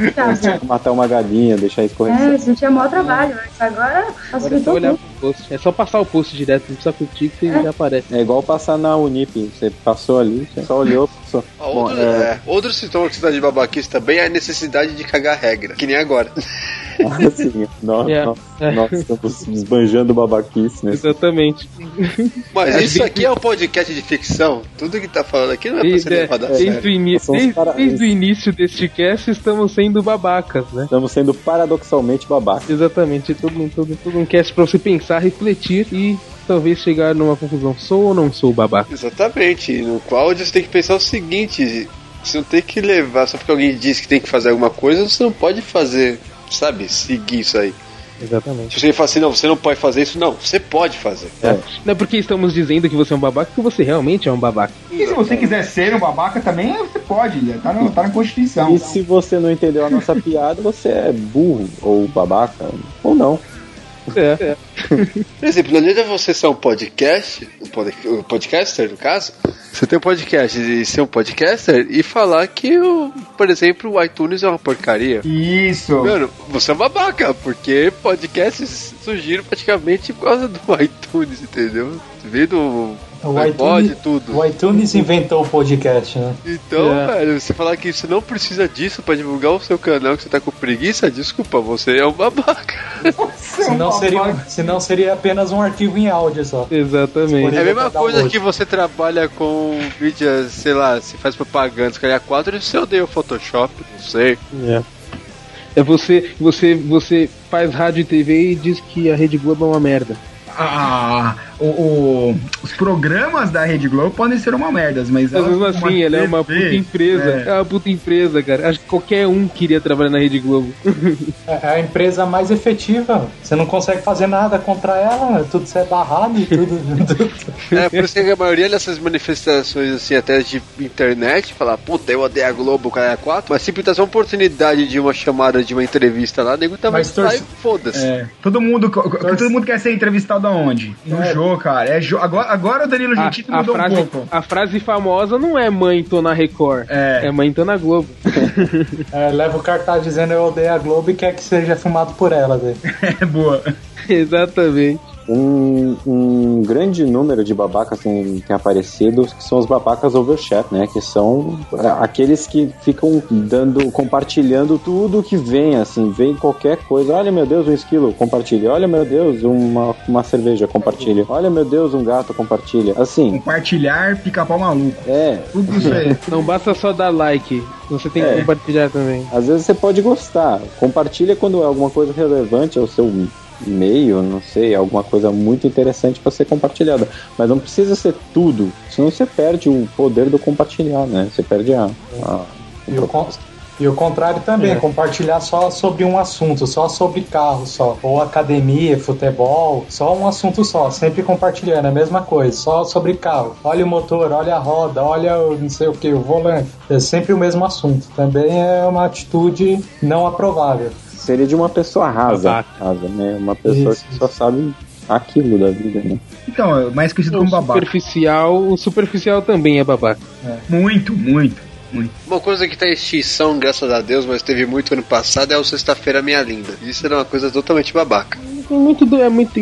matar uma galinha, deixar escorrecer. É, isso tinha maior trabalho, mas agora Agora é só facilitou olhar tudo. Post. É só passar o post direto, não precisa curtir que você já aparece. É igual passar na Unip, você passou ali, você só olhou, passou. Bom, Outro, é, é, outro sintoma que você dá de babaquice também é a necessidade de cagar regra, que nem agora. <laughs> assim, nós, É. nós, nós estamos desbanjando babaquice, né? Exatamente. Mas É, isso aqui é um podcast de ficção. Tudo que tá falando aqui não é pra ser levado a desde, sério. ini- desde- para- desde o início deste cast estamos sendo babacas, né? Estamos sendo paradoxalmente babacas. Exatamente, todo, um- todo, todo um cast pra você pensar, refletir e talvez chegar numa conclusão. Sou ou não sou babaca? Exatamente, no qual você tem que pensar o seguinte: você não tem que levar só porque alguém diz que tem que fazer alguma coisa, você não pode fazer, sabe, seguir isso aí. Exatamente. Se você fala assim, não, você não pode fazer isso, não, você pode fazer. Não é porque estamos dizendo que você é um babaca que você realmente é um babaca. E se você quiser ser um babaca também, você pode, tá, no, tá na Constituição. E se você não entendeu a nossa <laughs> piada, você é burro ou babaca, ou não. É. Por exemplo, não adianta você ser um podcast, um, pod, um podcaster, no caso, você tem um podcast e ser um podcaster e falar que, o, por exemplo, o iTunes é uma porcaria. Isso. Mano, você é uma babaca, porque podcasts surgiram praticamente por causa do <laughs> iTunes, entendeu? Veio do O iPod iTunes, e tudo. o iTunes inventou o podcast, né? Então, É. velho, você falar que você não precisa disso pra divulgar o seu canal, que você tá com preguiça, desculpa, você é um babaca. Você é um Senão seria, senão seria apenas um arquivo em áudio só. Exatamente. É a mesma coisa que você trabalha com mídias, sei lá, se faz propaganda, escolher 4 e você odeia o Photoshop, não sei. É. É você, você, você faz rádio e TV e diz que a Rede Globo é uma merda. Ah, o, o- os programas da Rede Globo podem ser uma merda, mas Mas mesmo assim, ela é uma TV, puta empresa. É. é. uma puta empresa, cara. Acho que qualquer um queria trabalhar na Rede Globo. É é a empresa mais efetiva. Você não consegue fazer nada contra ela, tudo ser barrado e <laughs> tudo. tudo. É, por isso que a maioria dessas manifestações, assim, até de internet, falar, puta, eu odeio a Globo, o cara é 4, mas sempre tá essa oportunidade de uma chamada, de uma entrevista lá, nego também Mas sai torce- e foda-se. É. Todo mundo, todo mundo quer ser entrevistado aonde? No É. jogo, cara. É jo agora, agora o Danilo A, Gentili a mudou um frase, pouco. a frase famosa não é mãe, tô na Record. É. É mãe, tô na Globo. <laughs> É, leva o cartaz dizendo eu odeio a Globo e quer que seja filmado por ela. Daí. <laughs> É boa. Exatamente. Um, um grande número de babacas tem, tem aparecido, que são os babacas overshare, né? Que são é, aqueles que ficam dando, compartilhando tudo que vem, assim, vem qualquer coisa. Olha, meu Deus, um esquilo, compartilha. Olha, meu Deus, uma, uma cerveja, compartilha. Olha, meu Deus, um gato, compartilha. Assim, Compartilhar, pica-pau maluco. é. Tudo isso aí. <laughs> Não basta só dar like, você tem que É. compartilhar também. Às vezes você pode gostar. Compartilha quando é alguma coisa relevante ao seu e-mail, não sei, alguma coisa muito interessante para ser compartilhada. Mas não precisa ser tudo, senão você perde o poder do compartilhar, né? Você perde a. a- E o, con- e o contrário também, É. compartilhar só sobre um assunto, só sobre carro só. Ou academia, futebol, só um assunto só, sempre compartilhando, a mesma coisa, só sobre carro. Olha o motor, olha a roda, olha o não sei o que, o volante. É sempre o mesmo assunto. Também é uma atitude não aprovável. Seria de uma pessoa rasa, rasa né? Uma pessoa Isso, que só sabe aquilo da vida, né? Então, é mais conhecido O como babaca. superficial, o superficial também é babaca. Muito, muito, muito. Uma coisa que tá em extinção, graças a Deus, mas teve muito ano passado, é o Sexta-feira Minha Linda. Isso era uma coisa totalmente babaca. Tem muito é muito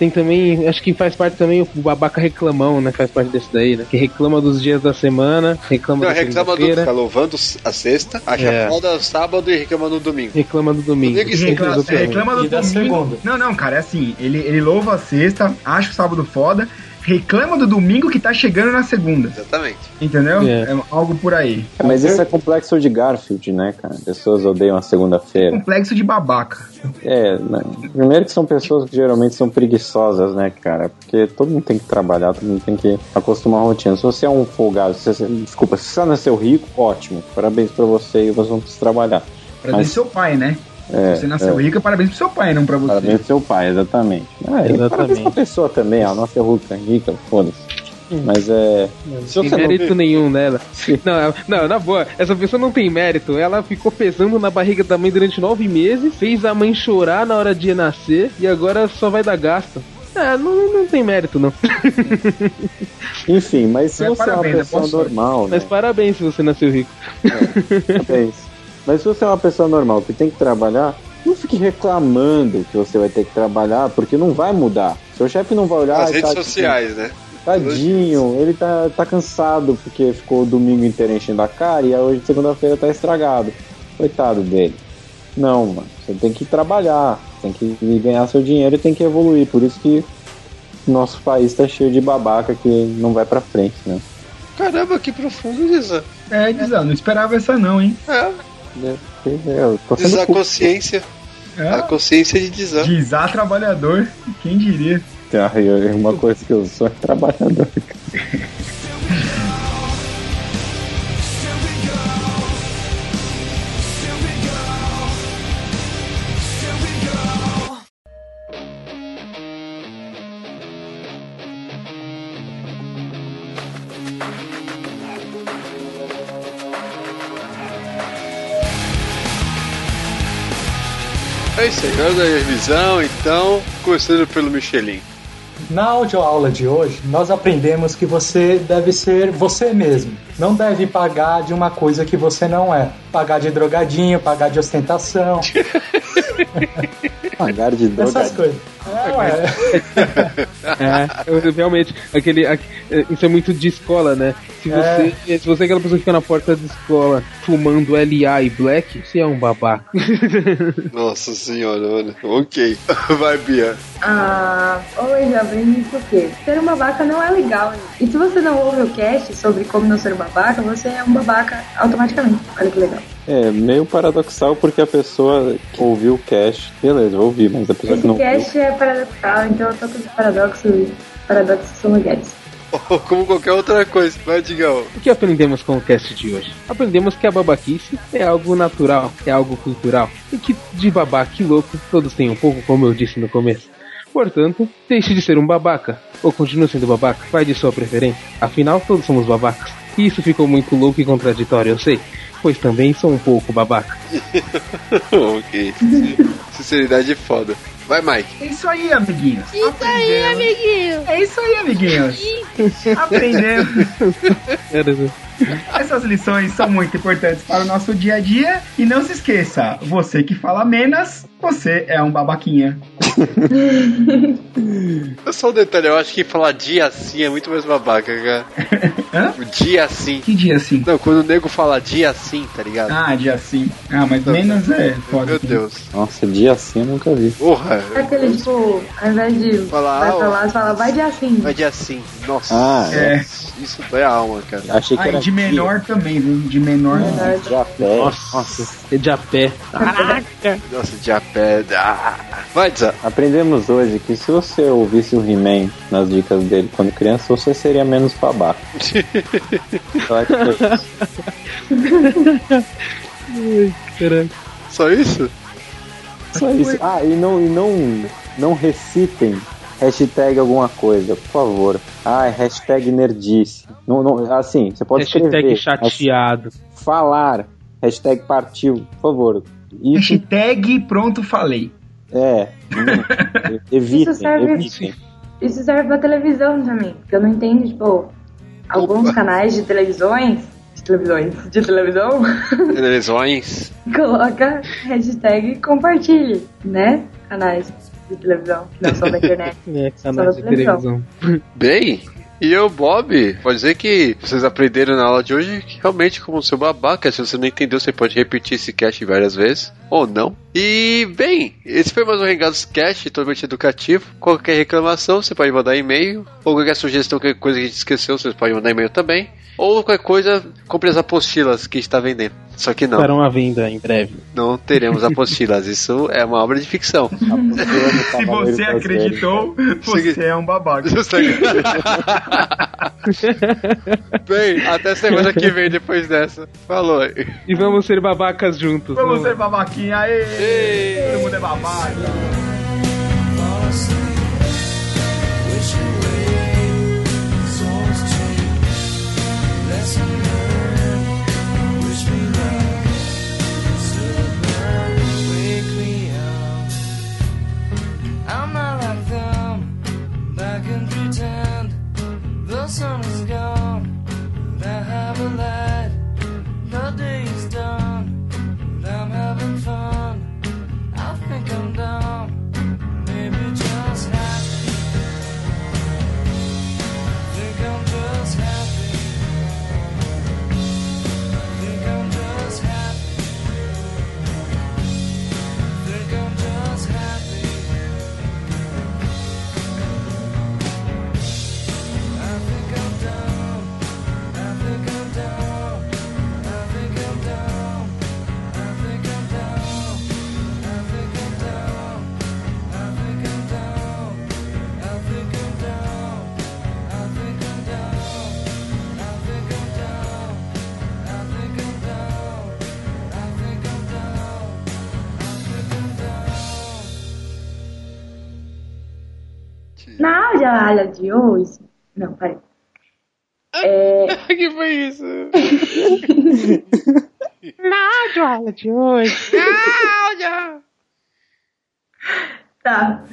tem, também, acho que faz parte também o babaca reclamão, né? Faz parte desse daí, né? Que reclama dos dias da semana, reclama Não, da reclama do fica louvando a sexta, acha É. foda o sábado e reclama no domingo. reclama do domingo. Domingo Tem Reclama, tudo é, reclama do domingo. Não, não, cara, é assim. Ele, ele louva a sexta, acha o sábado foda, reclama do domingo que tá chegando na segunda. Exatamente. Entendeu? É. É algo por aí. Mas isso é complexo de Garfield, né, cara? Pessoas odeiam a segunda-feira. Complexo de babaca. É, né? primeiro que são pessoas que geralmente são preguiçosas, né, cara? Porque todo mundo tem que trabalhar, todo mundo tem que acostumar a rotina. Se você é um folgado, se você, desculpa, se você nasceu rico, ótimo. Parabéns pra você e você não precisa trabalhar. Parabéns Mas- seu pai, né? É, Se você nasceu é. rico, parabéns pro seu pai, não pra você. Parabéns pro seu pai, exatamente. Ah, Exatamente. Parabéns pra pessoa também, ela nasceu rica, rica, foda-se. Mas é. Se Sem você não- mérito nenhum nela. Não, não, na boa, essa pessoa não tem mérito. Ela ficou pesando na barriga da mãe durante nove meses, fez a mãe chorar na hora de nascer e agora só vai dar gasto. É, não, não tem mérito, não. <laughs> Enfim, mas se É, você é uma parabéns, é pessoa boa sorte. normal, né? Mas parabéns se você nasceu rico. Parabéns. <laughs> Mas se você é uma pessoa normal que tem que trabalhar, não fique reclamando que você vai ter que trabalhar, porque não vai mudar. Seu chefe não vai olhar. As "Ai, redes tá- sociais, né? Tadinho, ele tá, tá cansado porque ficou o domingo inteiro enchendo a cara e aí hoje segunda-feira tá estragado. Coitado dele. Não, mano, você tem que trabalhar, tem que ganhar seu dinheiro e tem que evoluir. Por isso que nosso país tá cheio de babaca que não vai pra frente, né? Caramba, que profundo isso. É, Dizan, não esperava essa não, hein? É, É, Eu tô sendo Dizar culto. consciência. A É. consciência de. Dizar trabalhador, quem diria? Ah, eu- Uma coisa que eu sou é trabalhador. <laughs> Agora da revisão, então, começando pelo Michelin. Na audioaula de hoje, nós aprendemos que você deve ser você mesmo. Não deve pagar de uma coisa que você não é. Pagar de drogadinho, pagar de ostentação, <laughs> Pagar de droga. essas coisas. É, ué. <laughs> É, eu- realmente, aquele, aque- é, isso é muito de escola, né? Se você, se você é aquela pessoa que fica na porta da escola fumando LA e Black, você é um babaca. <laughs> Nossa senhora, mano. Ok. Vai, Bia. Ah, eu aprendi que o quê? Ser um babaca não é legal. né? E se você não ouve o cast sobre como não ser um babaca, você é um babaca automaticamente. Olha que legal. É meio paradoxal porque a pessoa que ouviu o cast, beleza, eu ouvi, mas a pessoa que Esse não ouviu. cast é paradoxal, então eu tô com os paradoxos e paradoxos são legais. <laughs> Como qualquer outra coisa. Vai, Digão. O que aprendemos com o cast de hoje? Aprendemos que a babaquice é algo natural, é algo cultural, e que de babaca e louco todos têm um pouco, como eu disse no começo. Portanto, deixe de ser um babaca, ou continue sendo babaca, vai de sua preferência. Afinal, todos somos babacas. E isso ficou muito louco e contraditório, eu sei, pois também sou um pouco babaca. <laughs> ok. Sinceridade é foda. Vai, Mike. É isso aí, amiguinhos. Isso aí, amiguinho. É isso aí, amiguinhos. Aprendemos. <laughs> Essas lições são muito importantes para o nosso dia a dia. E não se esqueça, você que fala menos, você é um babaquinha. Só um detalhe, eu acho que falar dia assim é muito mais babaca, cara. <laughs> Hã? O dia assim. Que dia assim? Não, quando o nego fala dia assim, tá ligado? Ah, dia sim. Ah, mas menos é foda. Meu assim. Deus. Nossa, dia assim eu nunca vi. Porra. Aquele tipo, ao invés de Falar, vai pra lá, você fala, vai de assim. Vai dia assim. Nossa. Ah, É. Isso dói a alma, cara. Achei que Ah, era de menor também, viu? De menor. De a pé. Nossa, de a pé. Caraca. Nossa, de a pé. Ah. Vai, Zé. Aprendemos hoje que se você ouvisse o He-Man nas dicas dele quando criança, você seria menos babaca. Ai, caraca. Só isso? Só isso. Ah, e não, e não, não recitem hashtag alguma coisa, por favor. Ah, hashtag nerdice. Não, não, assim, você pode Hashtag escrever. chateado. Falar. Hashtag partiu, por favor. Isso Hashtag pronto falei. é. <laughs> evitem, Isso serve- evitem. Isso serve pra televisão também. Porque eu não entendo, tipo, alguns canais de televisões. De televisões. De televisão. <laughs> Televisões. coloca hashtag compartilhe, né? Canais de televisão não são da internet. <laughs> É, Só da televisão. Bem, e eu, Bob, pode dizer que vocês aprenderam na aula de hoje que realmente, como seu babaca, se você não entendeu, você pode repetir esse cast várias vezes, ou não. E, bem, esse foi mais um Regados Cast, totalmente educativo. Qualquer reclamação, você pode mandar e-mail, ou qualquer sugestão, qualquer coisa que a gente esqueceu, você pode mandar e-mail também. Ou qualquer coisa, compre as apostilas que a gente está vendendo. Só que não, Estarão à venda em breve. não teremos apostilas, <laughs> isso é uma obra de ficção. <laughs> Se você acreditou, você é um babaca. <laughs> Bem, até semana que vem depois dessa. Falou. E vamos ser babacas juntos. Vamos ser vaquinha. Aê! Ei. Todo mundo é babado. The sun is gone, but I have a light. Na aula de hoje. Não, peraí. É, <laughs> que foi isso? <laughs> Na aula de hoje. <laughs> tá.